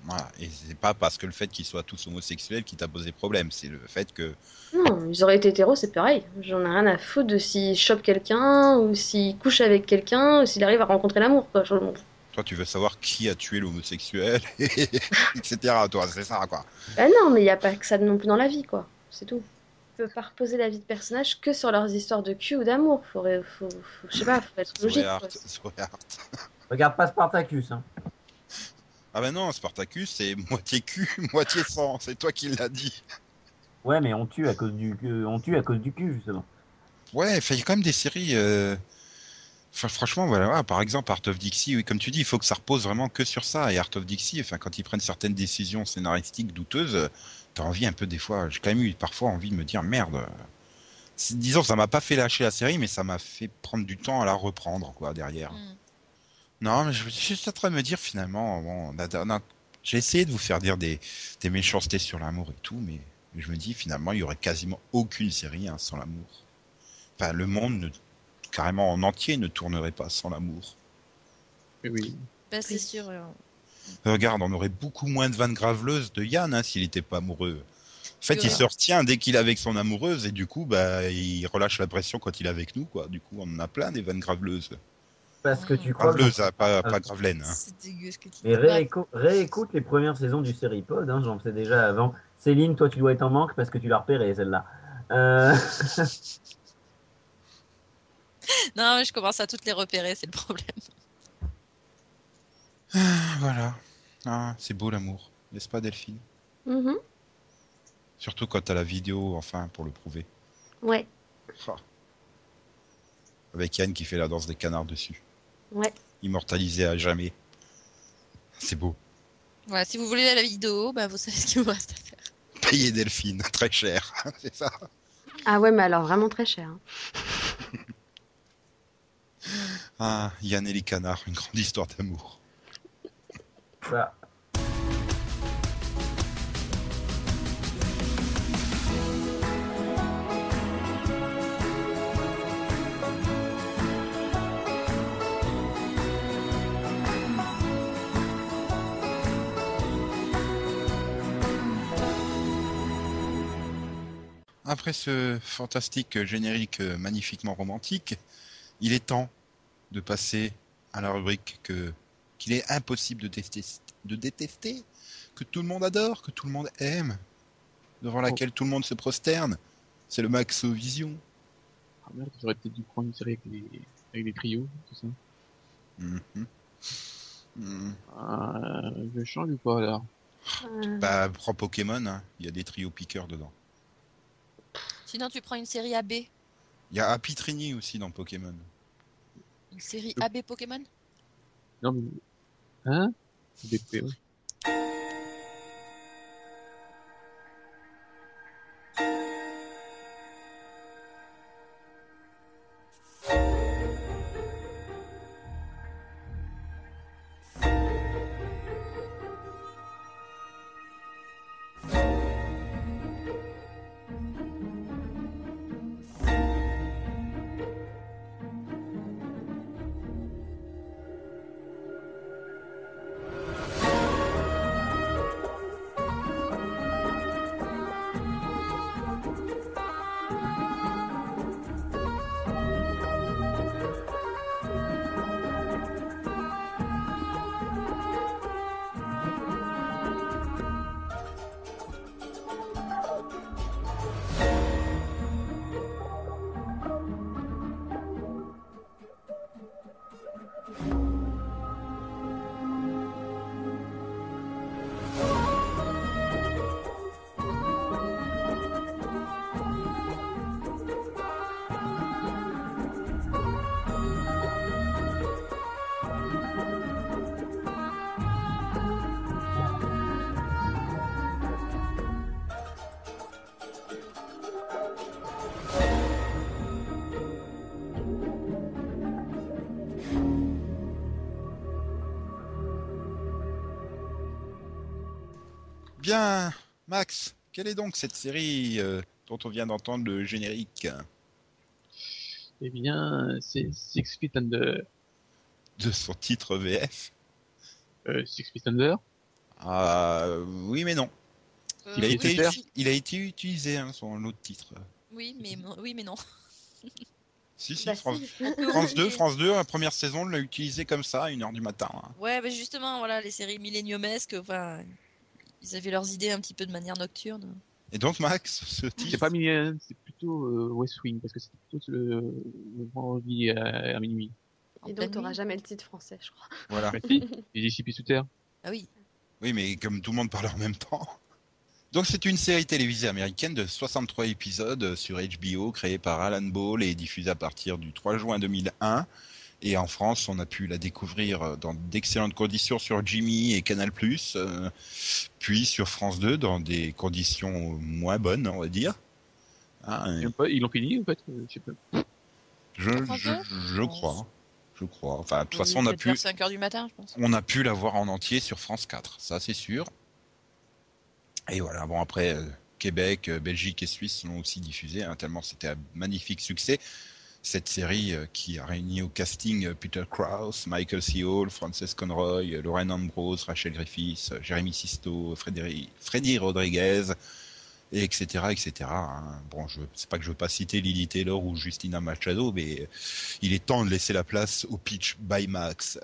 Voilà. Et c'est pas parce que le fait qu'ils soient tous homosexuels qui t'a posé problème, c'est le fait que... Non, ils auraient été hétéros, c'est pareil. J'en ai rien à foutre de s'ils chopent quelqu'un, ou s'ils couchent avec quelqu'un, ou s'il arrive à rencontrer l'amour, quoi. Toi, tu veux savoir qui a tué l'homosexuel, *laughs* etc. Toi, c'est ça, quoi. Bah non, mais il n'y a pas que ça non plus dans la vie, quoi. C'est tout. Tu peux pas reposer la vie de personnages que sur leurs histoires de cul ou d'amour. Faut, faut, faut- je sais pas, faut être logique. Art. Regarde pas Spartacus. Hein. Ah ben non, Spartacus, c'est *laughs* moitié cul, moitié sang. C'est toi qui l'as dit. Ouais, mais on tue à cause du, on tue à cause du cul justement. Ouais, il y a quand même des séries. euh, Enfin, franchement, voilà, par exemple, Art of Dixie, oui, comme tu dis, il faut que ça repose vraiment que sur ça. Et Art of Dixie, enfin, quand ils prennent certaines décisions scénaristiques douteuses, t'as envie un peu des fois. J'ai quand même eu parfois envie de me dire merde. Disons, ça m'a pas fait lâcher la série, mais ça m'a fait prendre du temps à la reprendre, quoi, derrière. Hmm. Non, mais je suis juste en train de me dire finalement, bon, j'ai essayé de vous faire dire des, des méchancetés sur l'amour et tout, mais je me dis finalement, il y aurait quasiment aucune série hein, sans l'amour. Enfin, le monde, ne- carrément en entier, ne tournerait pas sans l'amour. mais oui. Bah, c'est sûr. euh, Regarde, on aurait beaucoup moins de vannes graveleuses de Yann hein, s'il n'était pas amoureux. En fait, il se retient dès qu'il est avec son amoureuse et du coup, bah, il relâche la pression quand il est avec nous, quoi. Du coup, on en a plein des vannes graveleuses. Parce que tu crois. que- Graveleuses, hein, pas, pas Ah. gravelaines. hein. C'est dégueu ce que tu dis. Rééco- réécoute les premières saisons du Seripod, hein, j'en faisais déjà avant. Céline, toi tu dois être en manque parce que tu l'as repérée celle-là. Euh, *laughs* Non, mais je commence à toutes les repérer, c'est le problème. Voilà. Ah, c'est beau l'amour, n'est-ce pas Delphine? Mhm. Surtout quand t'as la vidéo, enfin, pour le prouver. Ouais, Ah. Avec Yann qui fait la danse des canards dessus. Ouais. Immortalisé à jamais. C'est beau. Voilà, si vous voulez la vidéo, bah, vous savez ce qu'il vous reste à faire. Payer Delphine, *laughs* très cher. *laughs* c'est ça. Ah ouais, mais alors vraiment très cher. hein. Ah, Yann et les canards, une grande histoire d'amour. ça. Après ce fantastique générique euh, magnifiquement romantique, il est temps de passer à la rubrique que qu'il est impossible de, détester, de détester, que tout le monde adore, que tout le monde aime, devant laquelle tout le monde se prosterne. C'est le Maxo Vision. Ah merde, j'aurais peut-être dû prendre une série avec les, avec les trios, tout ça. Mhm. Mhm. Euh, je change ou pas? Euh, Bah, prends Pokémon, hein. il y a des trios piqueurs dedans. Sinon, tu prends une série AB. Il y a Happy Trini aussi dans Pokémon. Une série. AB Pokémon? Non, mais... Hein? Ouais. Quelle est donc cette série euh, dont on vient d'entendre le générique? Eh bien, c'est Six Feet Under. de son titre VF Euh, Six Feet Under Ah, oui, mais non. Euh, Il a, oui, été, Twitter si. il a été utilisé, hein, son autre titre. Oui, mais, oui, mais non. Si, si, Bah, France, si. France 2, France 2, la première saison, l'a utilisé comme ça, à 1h du matin. hein. Ouais, bah justement, voilà, les séries milléniumesques, enfin, ils avaient leurs idées un petit peu de manière nocturne. Et donc, Max, ce C'est titre, pas Million, c'est plutôt euh, West Wing, parce que c'est plutôt le, le vendredi à, à minuit. Et donc, t'auras jamais le titre français, je crois. voilà. Bah, *laughs* les disciples sous terre. Ah oui. Oui, mais comme tout le monde parle en même temps. Donc c'est une série télévisée américaine de 63 épisodes sur HBO, créée par Alan Ball et diffusée à partir du 3 juin 2001. Et en France, on a pu la découvrir dans d'excellentes conditions sur Jimmy et Canal+, euh, puis sur France 2 dans des conditions moins bonnes, on va dire. Ah, Ils l'ont pas- Ils l'ont fini, en fait. euh, Je sais pas. je, je, 2? je crois. Je crois. Enfin, de toute façon, on a pu, 5 heures du matin, je pense. on a pu la voir en entier sur France 4, ça c'est sûr. Et voilà, bon après, euh, Québec, euh, Belgique et Suisse l'ont aussi diffusé, hein, tellement c'était un magnifique succès. Cette série euh, qui a réuni au casting euh, Peter Krause, Michael C. Hall, Frances Conroy, euh, Lauren Ambrose, Rachel Griffiths, Jérémy Sisto, Freddy Rodriguez, et etc. etc. hein. Bon, je c'est pas que je veux pas citer Lily Taylor ou Justina Machado, mais il est temps de laisser la place au pitch by Max.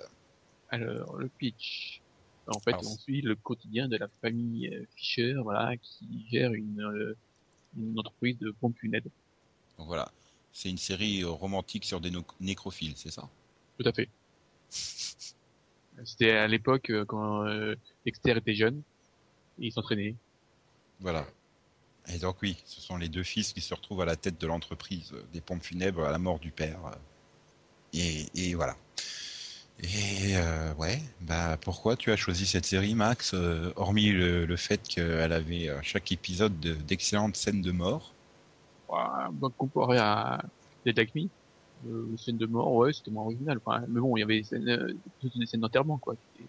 Alors, le pitch. En fait, Alors, on suit le quotidien de la famille Fisher, voilà, qui gère une, euh, une entreprise de pompes funèbres. Donc voilà, c'est une série euh, romantique sur des no- nécrophiles, c'est ça? Tout à fait. C'était à l'époque euh, quand euh, Dexter était jeune, et il s'entraînait. Voilà. Et donc oui, ce sont les deux fils qui se retrouvent à la tête de l'entreprise euh, des pompes funèbres à la mort du père. euh, Et, et voilà. Et euh, ouais, bah pourquoi tu as choisi cette série, Max, euh, hormis le, le fait qu'elle avait à chaque épisode de- d'excellentes scènes de mort Ouah, bah, comparé à Dead Like Me, euh, les scènes de mort, ouais, c'était moins original. Mais bon, il y avait des scènes, euh, toutes des scènes d'enterrement, quoi. C'était-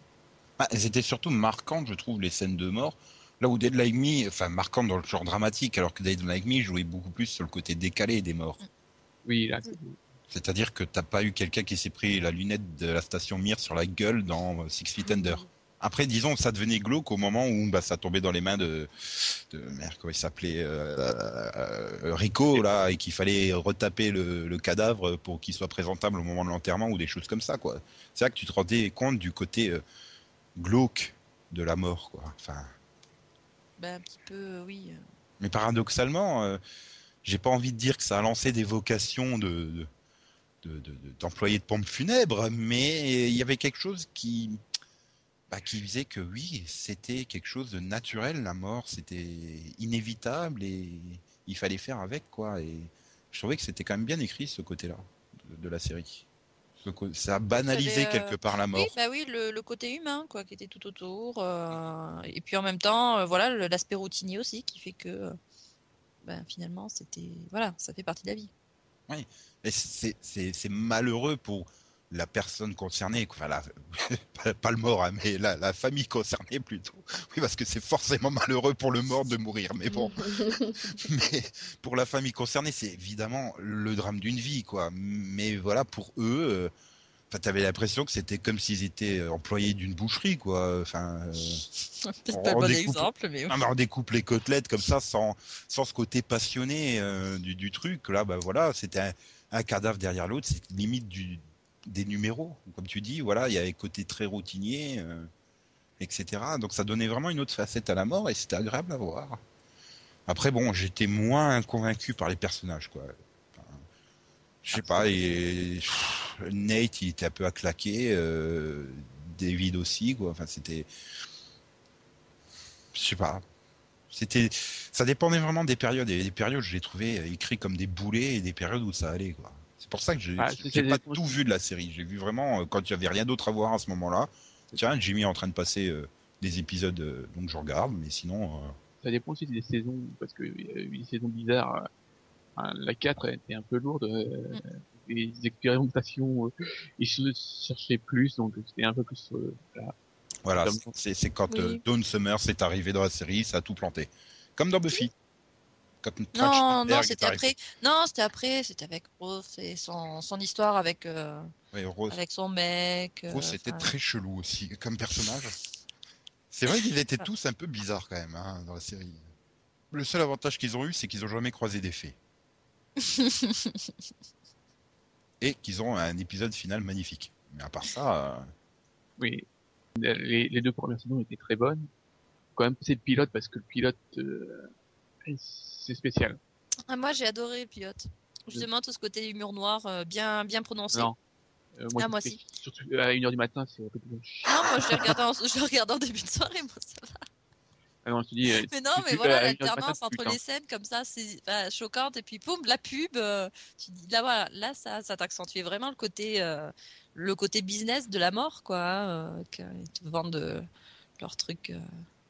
Bah, elles étaient surtout marquantes, je trouve, les scènes de mort. Là où Dead Like Me, enfin marquantes dans le genre dramatique, alors que Dead Like Me jouait beaucoup plus sur le côté décalé des morts. Oui, là, C'est-à-dire que t'as pas eu quelqu'un qui s'est pris la lunette de la station Mir sur la gueule dans euh, Six Feet Under. Après, disons, ça devenait glauque au moment où bah, ça tombait dans les mains de, de merde, comment il s'appelait, euh, euh, Rico là, et qu'il fallait retaper le, le cadavre pour qu'il soit présentable au moment de l'enterrement ou des choses comme ça, quoi. C'est là que tu te rendais compte du côté euh, glauque de la mort, quoi. Enfin, Bah, un petit peu, euh, oui. euh. mais paradoxalement, euh, j'ai pas envie de dire que ça a lancé des vocations de, de- de- de- de- d'employés de, pompes funèbres, mais il y avait quelque chose qui, bah, qui faisait que oui, c'était quelque chose de naturel, la mort, c'était inévitable et il fallait faire avec, quoi. Et je trouvais que c'était quand même bien écrit ce côté-là de, de la série. Ça a banalisé avait, euh, quelque part la mort. Oui, bah oui, le, le côté humain, quoi, qui était tout autour. euh, et puis en même temps, euh, voilà, l'aspect routinier aussi, qui fait que, euh, ben, finalement, c'était, voilà, ça fait partie de la vie. C'est, c'est malheureux pour la personne concernée, enfin la, *laughs* pas, le mort, hein, mais la, la famille concernée plutôt. Oui, parce que c'est forcément malheureux pour le mort de mourir, mais bon. *laughs* mais pour la famille concernée, c'est évidemment le drame d'une vie, quoi. Mais voilà, pour eux, euh, enfin, t'avais l'impression que c'était comme s'ils étaient employés d'une boucherie, quoi. Enfin, euh, *laughs* Peut-être pas le bon découpe- exemple, mais non, mais on découpe les côtelettes comme ça, sans, sans ce côté passionné euh, du, du truc. Là, bah voilà, c'était un, un cadavre derrière l'autre, c'est limite du, des numéros, comme tu dis. Voilà, il y avait côté très routinier, euh, etc. Donc ça donnait vraiment une autre facette à la mort et c'était agréable à voir. Après, bon, j'étais moins convaincu par les personnages, quoi. Enfin, je sais pas, Nate, il était un peu à claquer, euh, David aussi, quoi. Enfin, c'était, je sais pas. C'était, ça dépendait vraiment des périodes. Et des périodes, je les trouvais euh, écrits comme des boulets et des périodes où ça allait, quoi. C'est pour ça que j'ai Ah, pas tout vu de la série. J'ai vu vraiment euh, quand il y avait rien d'autre à voir à ce moment-là. Tiens, Jimmy est en train de passer euh, des épisodes, euh, donc je regarde. Mais sinon, euh, ça dépend aussi des saisons, parce que il y a eu des saisons bizarres. euh, enfin, la 4 était un peu lourde, euh, les expérimentations, euh, ils se cherchaient plus, donc c'était un peu plus... euh, voilà. C'est quand Oui. euh, Dawn Summer s'est arrivé dans la série, ça a tout planté. Comme dans Buffy. Non, non, c'était après. Non, c'était après. C'était avec Rose et son, son histoire avec, euh, Ouais, Rose, avec son mec. euh, Rose, c'était enfin, très chelou aussi comme personnage. C'est vrai qu'ils étaient tous un peu bizarres quand même hein, dans la série. Le seul avantage qu'ils ont eu, c'est qu'ils ont jamais croisé des fées. *laughs* Et qu'ils ont un épisode final magnifique. Mais à part ça, euh, Oui. Les, les deux premières saisons étaient très bonnes. Quand même, c'est le pilote parce que le pilote, euh, c'est spécial. Ah, moi, j'ai adoré le pilote. Justement, tout ce côté humour noir euh, bien, bien prononcé. Non. Euh, Ah, moi si. Surtout à 1h du matin, c'est un peu plus Non, moi, je l'ai regardé, en... je regardé en début de soirée, moi, ça va. Ah non, dis, euh, Mais non, mais voilà, à 1h du matin, l'alternance entre putain. les scènes comme ça, c'est enfin, choquante. Et puis, poum, la pub, euh, tu dis, là, voilà, là, ça, ça t'accentuait vraiment le côté, euh, le côté business de la mort, quoi. Euh, qu'ils te vendent euh, leurs trucs, euh,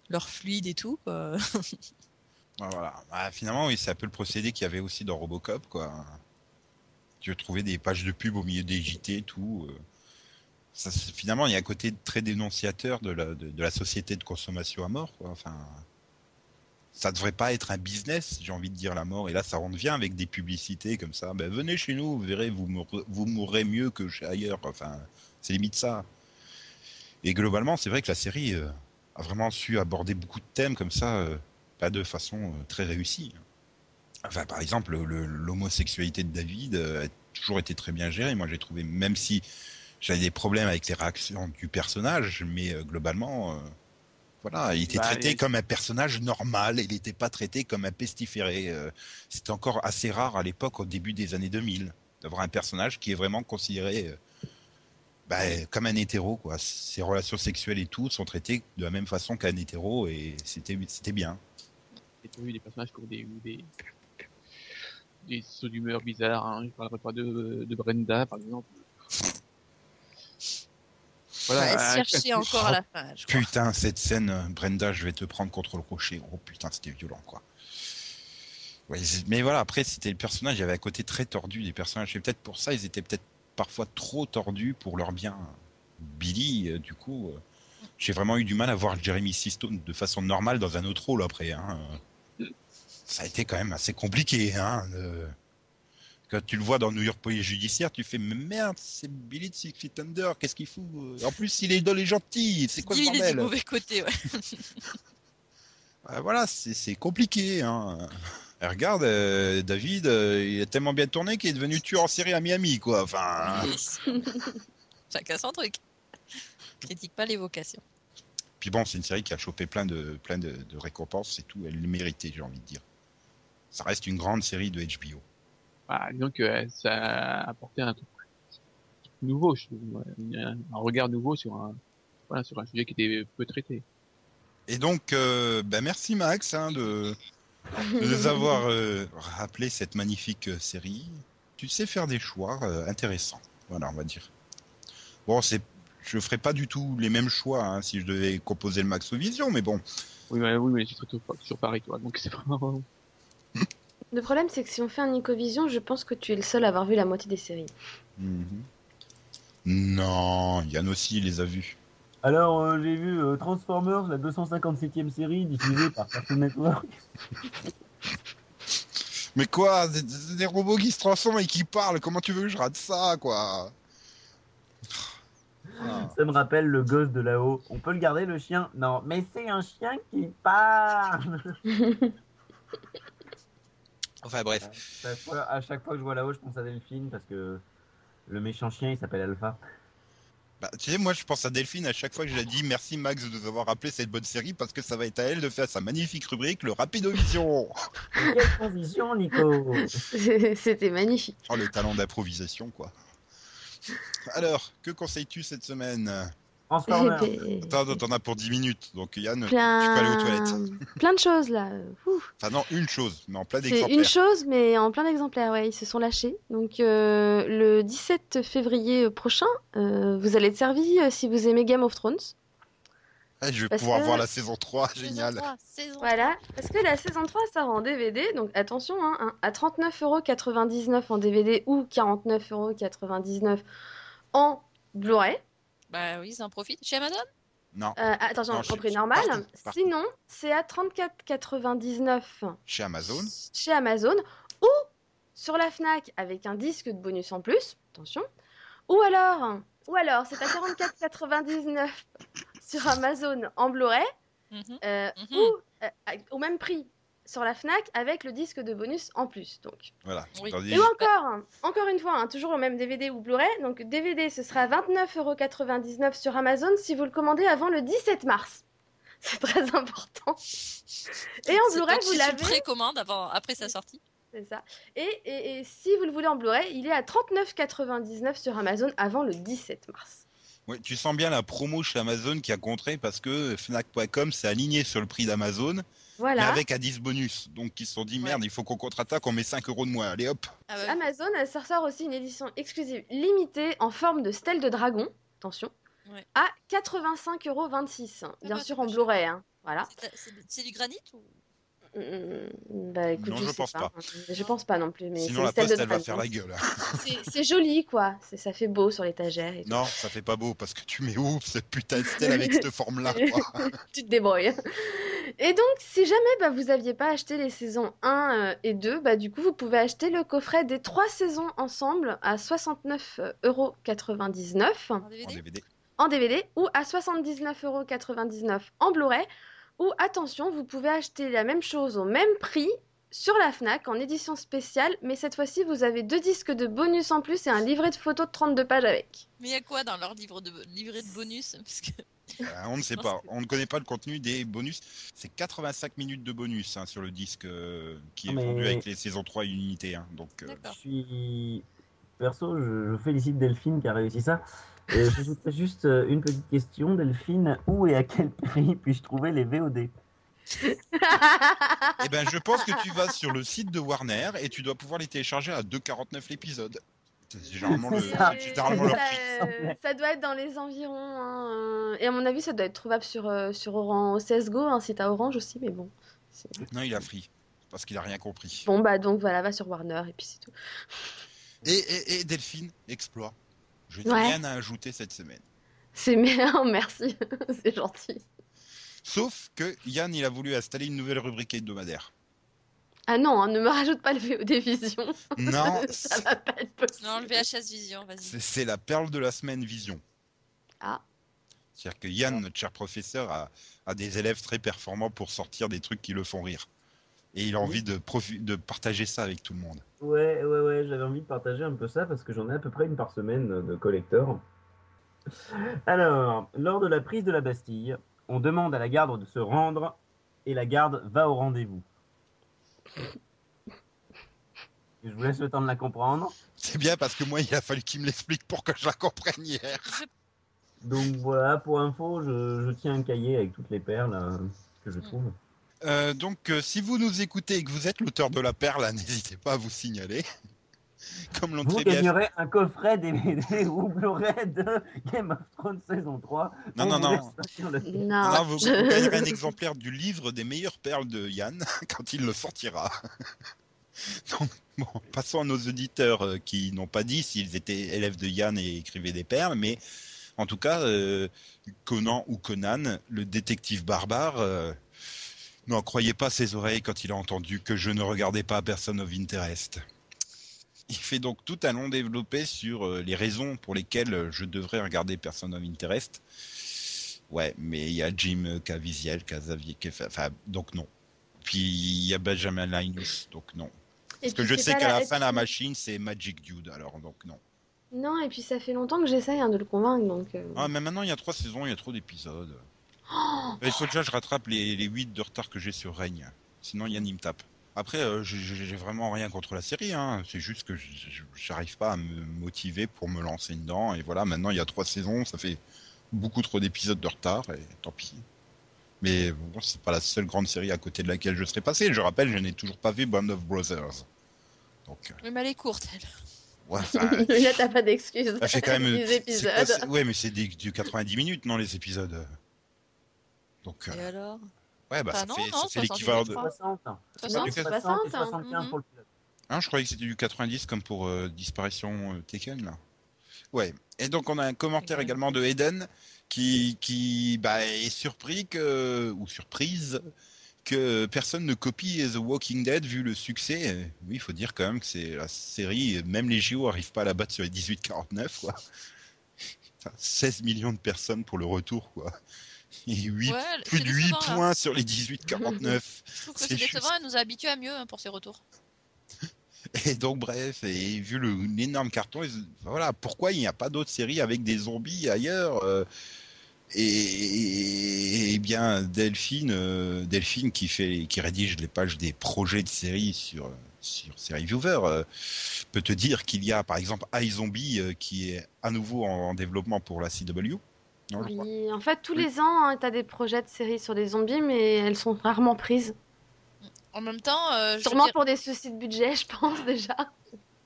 leurs fluides et tout, quoi. *laughs* voilà. Bah, finalement, oui, c'est un peu le procédé qu'il y avait aussi dans Robocop, quoi. Tu trouvais des pages de pub au milieu des JT tout. euh. Finalement, il y a un côté très dénonciateur de la, société de consommation à mort, quoi. Enfin, ça devrait pas être un business, j'ai envie de dire la mort. Et là, ça en devient avec des publicités comme ça. Ben, venez chez nous, vous verrez, vous, mourrez- mieux que ailleurs. Enfin, c'est limite ça. Et globalement, c'est vrai que la série euh, a vraiment su aborder beaucoup de thèmes comme ça, euh, pas de façon euh, très réussie. Enfin, par exemple, le- le- l'homosexualité de David euh, a toujours été très bien gérée. Moi, j'ai trouvé, même si j'avais des problèmes avec les réactions du personnage, mais euh, globalement, euh, voilà, il était Bah, traité comme un personnage normal. Il n'était pas traité comme un pestiféré. euh, C'était encore assez rare à l'époque, au début des années 2000, d'avoir un personnage qui est vraiment considéré euh, bah, comme un hétéro. Quoi. Ses relations sexuelles et tout sont traitées de la même façon qu'un hétéro, et c'était bien. J'ai toujours eu des personnages qui ont des, ou des, des sauts d'humeur bizarres. Hein. Je parlerai pas de, de Brenda, par exemple. Ouais, euh, chercher *laughs* encore à la fin, je crois. Putain, cette scène, euh, Brenda, je vais te prendre contre le rocher. Oh putain, c'était violent, quoi. Ouais, mais voilà, après, c'était le personnage, il y avait un côté très tordu des personnages. Et peut-être pour ça, ils étaient peut-être parfois trop tordus pour leur bien. Billy, euh, du coup, euh, j'ai vraiment eu du mal à voir Jeremy Sisto de façon normale dans un autre rôle après. Hein. Euh, Ça a été quand même assez compliqué. Hein, de- Quand tu le vois dans New York Police Judiciaire, tu fais mais merde, c'est Billy de Six Feet Under, qu'est-ce qu'il fout En plus, il est dans les gentils, c'est quoi le Il est du bordel mauvais côté, ouais. *laughs* Voilà, c'est compliqué. Hein. Et regarde, euh, David, euh, il a tellement bien tourné qu'il est devenu tueur en série à Miami, quoi. Enfin, *laughs* Chacun son truc. Critique pas les vocations. puis bon, c'est une série qui a chopé plein de plein de, de récompenses, c'est tout. Elle le méritait, j'ai envie de dire. Ça reste une grande série de HBO. Bah, disons que euh, ça a apporté un truc nouveau, je trouve, ouais. un, un regard nouveau sur un, voilà, sur un sujet qui était peu traité. Et donc, euh, ben merci Max hein, de, de nous avoir euh, rappelé cette magnifique euh, série. Tu sais faire des choix intéressants. Voilà, on va dire. Bon, c'est, je ferai pas du tout les mêmes choix hein, si je devais composer le Max Vision, mais bon. Oui, ouais, oui, mais c'est très tôt sur Paris, toi, donc c'est vraiment. Le problème, c'est que si on fait un Nicovision, je pense que tu es le seul à avoir vu la moitié des séries. Mhm. Non, Yann aussi il les a vus. Alors, euh, j'ai vu euh, Transformers, la 257e série, diffusée par Cartoon Network. *laughs* Mais quoi, des, des- des robots qui se transforment et qui parlent, comment tu veux que je rate ça, quoi? Ah. Ça me rappelle le gosse de là-haut. On peut le garder, le chien? Non, mais c'est un chien qui parle *laughs* Enfin bref. à chaque, fois, à chaque fois que je vois là-haut, je pense à Delphine parce que le méchant chien, il s'appelle Alpha. Bah, tu sais, moi je pense à Delphine à chaque fois que je la dis merci Max de nous avoir rappelé cette bonne série parce que ça va être à elle de faire sa magnifique rubrique le Rapidovision. *laughs* Quelle transition, Nico *laughs* C'était magnifique. Oh le talent d'improvisation quoi. Alors, que conseilles-tu cette semaine? Transformers. Eh Attends, t'en as pour 10 minutes, donc Yann, tu peux aller aux plein... toilettes. plein de choses là. Ouh. Enfin non, une chose, mais en plein d'exemplaires. une chose, mais en plein d'exemplaires, ouais, ils se sont lâchés. Donc euh, le 17 février prochain, euh, vous allez être servi euh, si vous aimez Game of Thrones. Ah, je vais parce pouvoir que- voir la saison 3, Saison génial. 3, saison Voilà, parce que la saison 3 sort en DVD, donc attention, hein, hein, à 39,99€ en DVD ou 49,99€ en Blu-ray. Bah oui, ils en profitent. Chez Amazon? Non, Euh, attention, Non, chez- prix normal. partout, partout. Sinon, c'est à 34,99 chez Amazon? chez Amazon ou sur la Fnac avec un disque de bonus en plus. Attention. Ou alors, ou alors, c'est à 44,99 *laughs* sur Amazon en Blu-ray Mhm. euh, Mhm. ou euh, au même prix sur la Fnac avec le disque de bonus en plus. Donc. Voilà. Oui. Et encore, encore une fois, hein, toujours au même DVD ou Blu-ray. Donc DVD, ce sera 29,99€ sur Amazon si vous le commandez avant le 17 mars. *laughs* C'est très important. Et en Blu-ray, vous l'avez. précommande avant, après sa sortie. C'est ça. Et, et- et si vous le voulez en Blu-ray, il est à 39,99€ sur Amazon avant le 17 mars. Ouais, tu sens bien la promo chez Amazon qui a contré parce que Fnac.com s'est aligné sur le prix d'Amazon, mais Voilà. avec à 10 bonus. Donc ils se sont dit merde, il faut qu'on contre-attaque, on met 5 euros de moins. Allez hop. Ah bah, Amazon, elle sort aussi une édition exclusive limitée en forme de stèle de dragon. Attention. Ouais. À 85,26€. Bien bah, sûr en. Blu-ray. hein. Voilà. c'est- c'est du granit ou? Bah écoute, Non, je sais pense pas. Je pense pas non plus. Mais Sinon c'est la poste de elle va faire la gueule. *laughs* C'est- *laughs* joli quoi. Ça fait beau sur l'étagère. non, ça fait pas beau parce que tu mets où cette putain de stèle avec cette *laughs* forme là quoi. tu te débrouilles. Et donc, si jamais bah, vous aviez pas acheté les saisons 1 euh, et 2, bah, du coup, vous pouvez acheter le coffret des trois saisons ensemble à 69,99€ en en DVD DVD. en DVD ou à 79,99€ en Blu-ray. Ou attention, vous pouvez acheter la même chose au même prix sur la Fnac en édition spéciale, mais cette fois-ci, vous avez deux disques de bonus en plus et un livret de photos de 32 pages avec. Mais il y a quoi dans leur livre de, livret de bonus? *laughs* Parce que Euh, on ne sait pas, on ne connaît pas le contenu des bonus. C'est 85 minutes de bonus hein, sur le disque euh, qui est Ah, mais- vendu avec les saisons 3 unités. Hein, donc euh, Je D'accord. suis. Perso, je, je félicite Delphine qui a réussi ça. Euh, juste euh, une petite question. Delphine, où et à quel prix puis-je trouver les VOD Eh ben, je pense que tu vas sur le site de Warner et tu dois pouvoir les télécharger à 2,49 l'épisode. C'est généralement le, ça. généralement euh, ça doit être dans les environs. hein, euh, Et à mon avis, ça doit être trouvable sur, euh, sur Orange, CSGO, hein, si t'as Orange aussi, mais bon. Non, il a free parce qu'il a rien compris. Bon, bah donc voilà, va sur Warner et puis c'est tout. Et, et, et Delphine, exploit. Je n'ai Ouais. rien à ajouter cette semaine. C'est bien, *laughs* merci, *laughs* c'est gentil. Sauf que Yann, il a voulu installer une nouvelle rubrique hebdomadaire. Ah non, hein, ne me rajoute pas le VOD Vision. Non, *laughs* ça va pas être possible. non, le VHS Vision, vas-y. c'est c'est la perle de la semaine Vision. Ah. C'est-à-dire que Yann, notre cher professeur, a, a des élèves très performants pour sortir des trucs qui le font rire. Et il a envie de, partager ça avec tout le monde. Ouais, ouais, ouais, j'avais envie de partager un peu ça parce que j'en ai à peu près une par semaine de collector. Alors, lors de la prise de la Bastille, on demande à la garde de se rendre et la garde va au rendez-vous. Je vous laisse le temps de la comprendre. C'est bien parce que moi, il a fallu qu'il me l'explique pour que je la comprenne hier. Donc voilà, pour info, je, je tiens un cahier avec toutes les perles euh, que je trouve. Euh, donc, euh, si vous nous écoutez et que vous êtes l'auteur de la perle, *laughs* n'hésitez pas à vous signaler. *laughs* Comme l'ont Vous très bien fait. gagnerez un coffret DVD *laughs* ou Blu-ray de Game of Thrones saison 3. Non, On non, vous non. le- Non, Non, vous, je- gagnerez un exemplaire du livre des meilleures perles de Yann quand il le sortira. Donc, bon, passons à nos auditeurs euh, qui n'ont pas dit s'ils étaient élèves de Yann et écrivaient des perles, mais en tout cas, euh, Conan ou Conan, le détective barbare, euh, n'en croyait pas ses oreilles quand il a entendu que je ne regardais pas Person of Interest. Il fait donc tout un long développé sur euh, les raisons pour lesquelles euh, je devrais regarder Person of Interest. Ouais, mais il y a Jim Caviezel, Casavier, enfin, donc non. Puis il y a Benjamin Linus, donc non. Et Parce que je sais qu'à la fin, la machine, c'est Magic Dude, alors donc non. Non, et puis ça fait longtemps que j'essaye hein, de le convaincre, donc... euh, Ah, mais maintenant, il y a trois saisons, il y a trop d'épisodes. Oh il faut déjà que je rattrape les, les 8 de retard que j'ai sur Règne. Sinon, Yann, il me tape. Après, euh, j'ai- vraiment rien contre la série, hein. c'est juste que j'arrive pas à me motiver pour me lancer dedans. Et voilà, maintenant, il y a trois saisons, ça fait beaucoup trop d'épisodes de retard, et tant pis. Mais bon, c'est pas la seule grande série à côté de laquelle je serais passé. Je rappelle, je n'ai toujours pas vu Band of Brothers. Donc, euh, Oui, mais elle est courte, elle. ouais, *laughs* Là, t'as pas d'excuses. Ça fait quand même. *laughs* Épisodes. ouais, mais c'est des- du 90 minutes, non, les épisodes. Donc, Et euh, alors? ouais, bah, Bah ça non, fait, non, ça fait 70, l'équivalent de. crois. 60. 60, du 60 et 60, 75 mhm. pour le pilote. Hein, je croyais que c'était du 90 comme pour euh, Disparition euh, Taken, là. Ouais. Et donc on a un commentaire également de Eden qui qui bah, est surpris que ou surprise que personne ne copie The Walking Dead vu le succès. Oui, il faut dire quand même que c'est la série, même les JO arrivent pas à la battre sur les 18-49 quoi. *laughs* Putain, 16 millions de personnes pour le retour quoi. Et 8, Ouais, plus de 8 décevant, là. points sur les 18-49. *laughs* Je trouve que C'est c'est juste. décevant, elle nous a habitués à mieux hein, pour ses retours. *laughs* Et donc bref, et vu l'énorme carton, voilà, pourquoi il n'y a pas d'autres séries avec des zombies ailleurs euh, et, et bien Delphine, euh, Delphine qui fait, qui rédige les pages des projets de séries sur sur Série Viewer euh, peut te dire qu'il y a par exemple iZombie euh, qui est à nouveau en, en développement pour la CW. Non. Oui, en fait, tous Oui. les ans, hein, t'as des projets de séries sur des zombies, mais elles sont rarement prises. En même temps, euh, je Sûrement dire- pour des soucis de budget, *laughs* je pense déjà.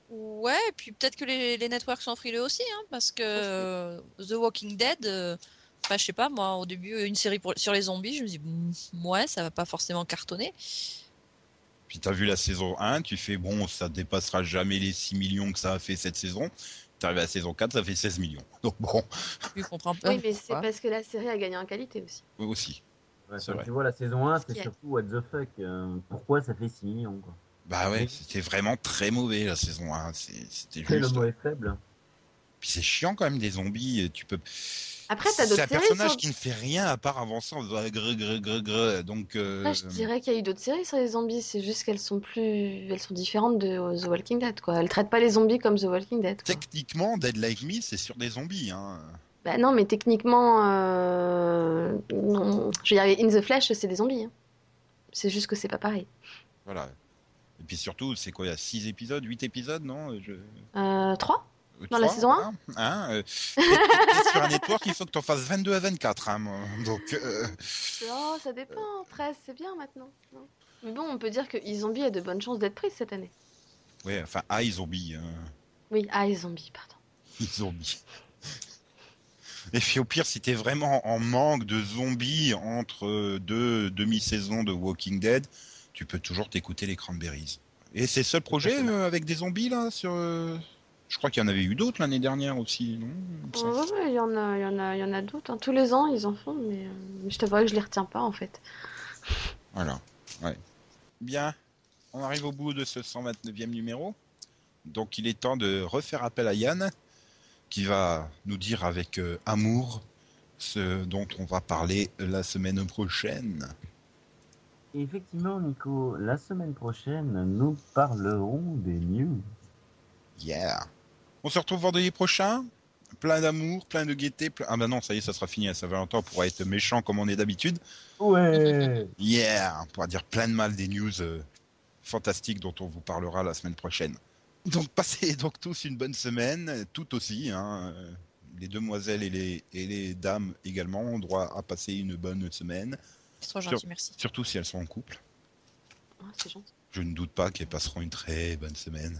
ouais, et puis peut-être que les, les networks sont frileux aussi, hein, parce que euh, The Walking Dead, euh, enfin, je sais pas, moi, au début, une série pour- sur les zombies, je me dis, mm, ouais, ça va pas forcément cartonner. Puis t'as vu la saison 1, tu fais bon, ça dépassera jamais les 6 millions que ça a fait cette saison. T'arrives à la saison 4, ça fait 16 millions. *laughs* Donc bon, Je comprends pas. Oui, mais c'est pourquoi. parce que la série a gagné en qualité aussi. aussi. Ouais, quand vrai. tu vois la saison 1, c'est surtout what the fuck. euh, pourquoi ça fait 6 millions quoi Bah ouais, Oui. c'était vraiment très mauvais la saison 1. C'est- C'était C'est le juste. mot est faible. Puis c'est chiant quand même des zombies. Tu peux. Après, t'as C'est d'autres un séries. personnage sur- qui ne fait rien à part avancer en faisant grre, grre, grre, grre. Donc. euh, je dirais qu'il y a eu d'autres séries sur les zombies, c'est juste qu'elles sont plus. Elles sont différentes de The Walking Dead, quoi. Elles traitent pas les zombies comme The Walking Dead. Quoi. Techniquement, Dead Like Me, c'est sur des zombies. Hein. Bah non, mais techniquement. euh, non. Je veux dire, In the Flesh, c'est des zombies. hein. C'est juste que c'est pas pareil. Voilà. Et puis surtout, c'est quoi Il y a 6 épisodes, 8 épisodes, non? Je... Euh, 3 Euh, Dans la saison un voilà. Hein, euh, sur un network, il faut que t'en fasses 22 à 24. Hein, donc, euh, Oh, ça dépend. 13, c'est bien maintenant. non? Mais bon, on peut dire que E-Zombie a de bonnes chances d'être prise cette année. ouais, enfin, ah, ils zombies. Hein. Oui, ah, E-Zombie, pardon. *laughs* Ils zombies. Et puis au pire, si t'es vraiment en manque de zombies entre euh, deux demi-saisons de Walking Dead, tu peux toujours t'écouter les Cranberries. Et c'est le seul projet euh, avec des zombies là sur. Je crois qu'il y en avait eu d'autres l'année dernière aussi, non? Il y en a, il y en a, il y en a d'autres. hein. Tous les ans, ils en font, mais euh, je t'avoue que je les retiens pas en fait. Voilà. Ouais. Bien. On arrive au bout de ce 129e numéro. Donc il est temps de refaire appel à Yann, qui va nous dire avec euh, amour ce dont on va parler la semaine prochaine. Effectivement, Nico, la semaine prochaine, nous parlerons des news. Yeah. On se retrouve vendredi prochain. Plein d'amour, plein de gaieté. plein- Ah bah non, ça y est, ça sera fini à Saint-Valentin. On pourra être méchant comme on est d'habitude. Ouais Yeah. On pourra dire plein de mal des news euh, fantastiques dont on vous parlera la semaine prochaine. Donc *laughs* passez donc tous une bonne semaine, tout aussi. Hein. euh, Les demoiselles et les, et les dames également ont droit à passer une bonne semaine, C'est trop gentil, merci. surtout si elles sont en couple. Ah, c'est gentil. Je ne doute pas qu'elles passeront une très bonne semaine.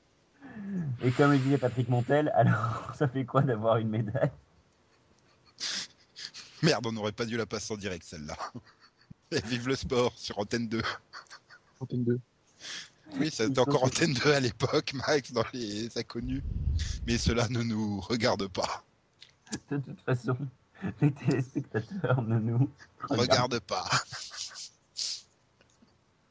Et comme le disait Patrick Montel, *laughs* alors ça fait quoi d'avoir une médaille? Merde, on n'aurait pas dû la passer en direct celle-là. *laughs* Et vive le sport sur Antenne 2. Antenne 2. Oui, c'était encore Antenne 2 à l'époque, Max, dans les inconnus. Mais cela ne nous regarde pas. De toute façon, les téléspectateurs ne nous regardent Regarde pas.